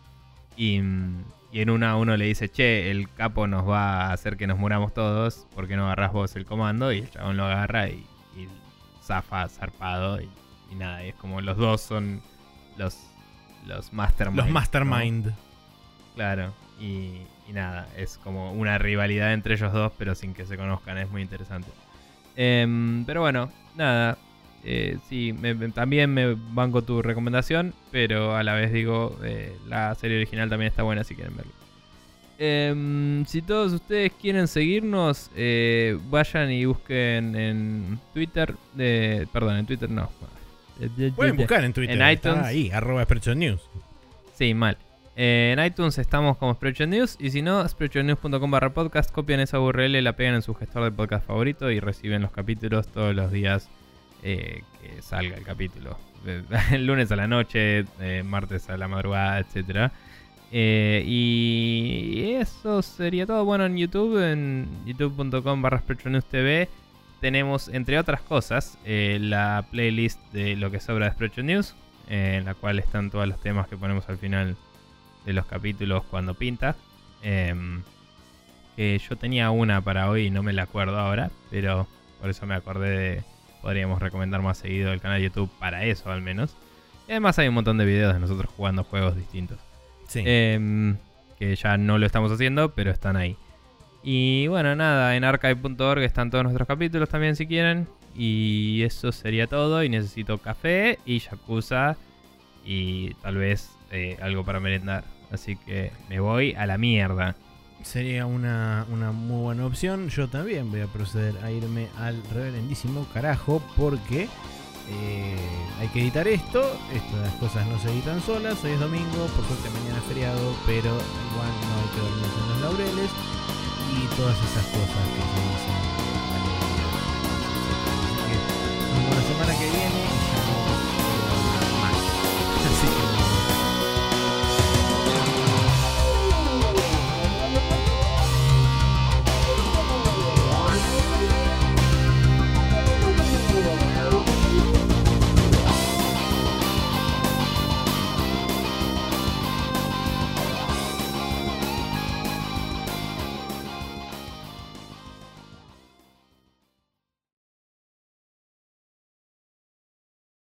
Y, mm, y en una uno le dice, che, el capo nos va a hacer que nos muramos todos, ¿por qué no agarrás vos el comando? Y el chabón lo agarra y, y zafa zarpado y, y nada, y es como los dos son los, los mastermind. Los ¿no? Mastermind. Claro, y, y nada, es como una rivalidad entre ellos dos, pero sin que se conozcan, es muy interesante. Em, pero bueno, nada, eh, sí, me- también me banco tu recomendación, pero a la vez digo, eh, la serie original también está buena si quieren verla. Em, si todos ustedes quieren seguirnos, eh, vayan y busquen en Twitter, perdón, en Twitter no. Pueden buscar en Twitter. En está iTunes. Ahí, arroba News. Sí, mal. En iTunes estamos como Spreadshot News y si no, spreadshotnews.com barra podcast, copian esa URL, la pegan en su gestor de podcast favorito y reciben los capítulos todos los días eh, que salga el capítulo. El lunes a la noche, eh, martes a la madrugada, etcétera. Eh, y eso sería todo. Bueno, en YouTube, en youtube.com barra TV, tenemos, entre otras cosas, la playlist de lo que sobra de Spreadshot en la cual están todos los temas que ponemos al final de los capítulos cuando pinta. Em, yo tenía una para hoy y no me la acuerdo ahora, pero por eso me acordé de podríamos recomendar más seguido el canal de YouTube para eso al menos. Y además hay un montón de videos de nosotros jugando juegos distintos. Sí. Em, que ya no lo estamos haciendo, pero están ahí. Y bueno, nada, en archive.org están todos nuestros capítulos también si quieren. Y eso sería todo. Y necesito café y yakuza y tal vez eh, algo para merendar. Así que me voy a la mierda. Sería una, una muy buena opción. Yo también voy a proceder a irme al reverendísimo carajo porque eh, hay que editar esto. Estas cosas no se editan solas. Hoy es domingo, por suerte mañana es feriado, pero igual no hay que dormirse en los laureles. Y todas esas cosas que se dicen. Nos la semana que viene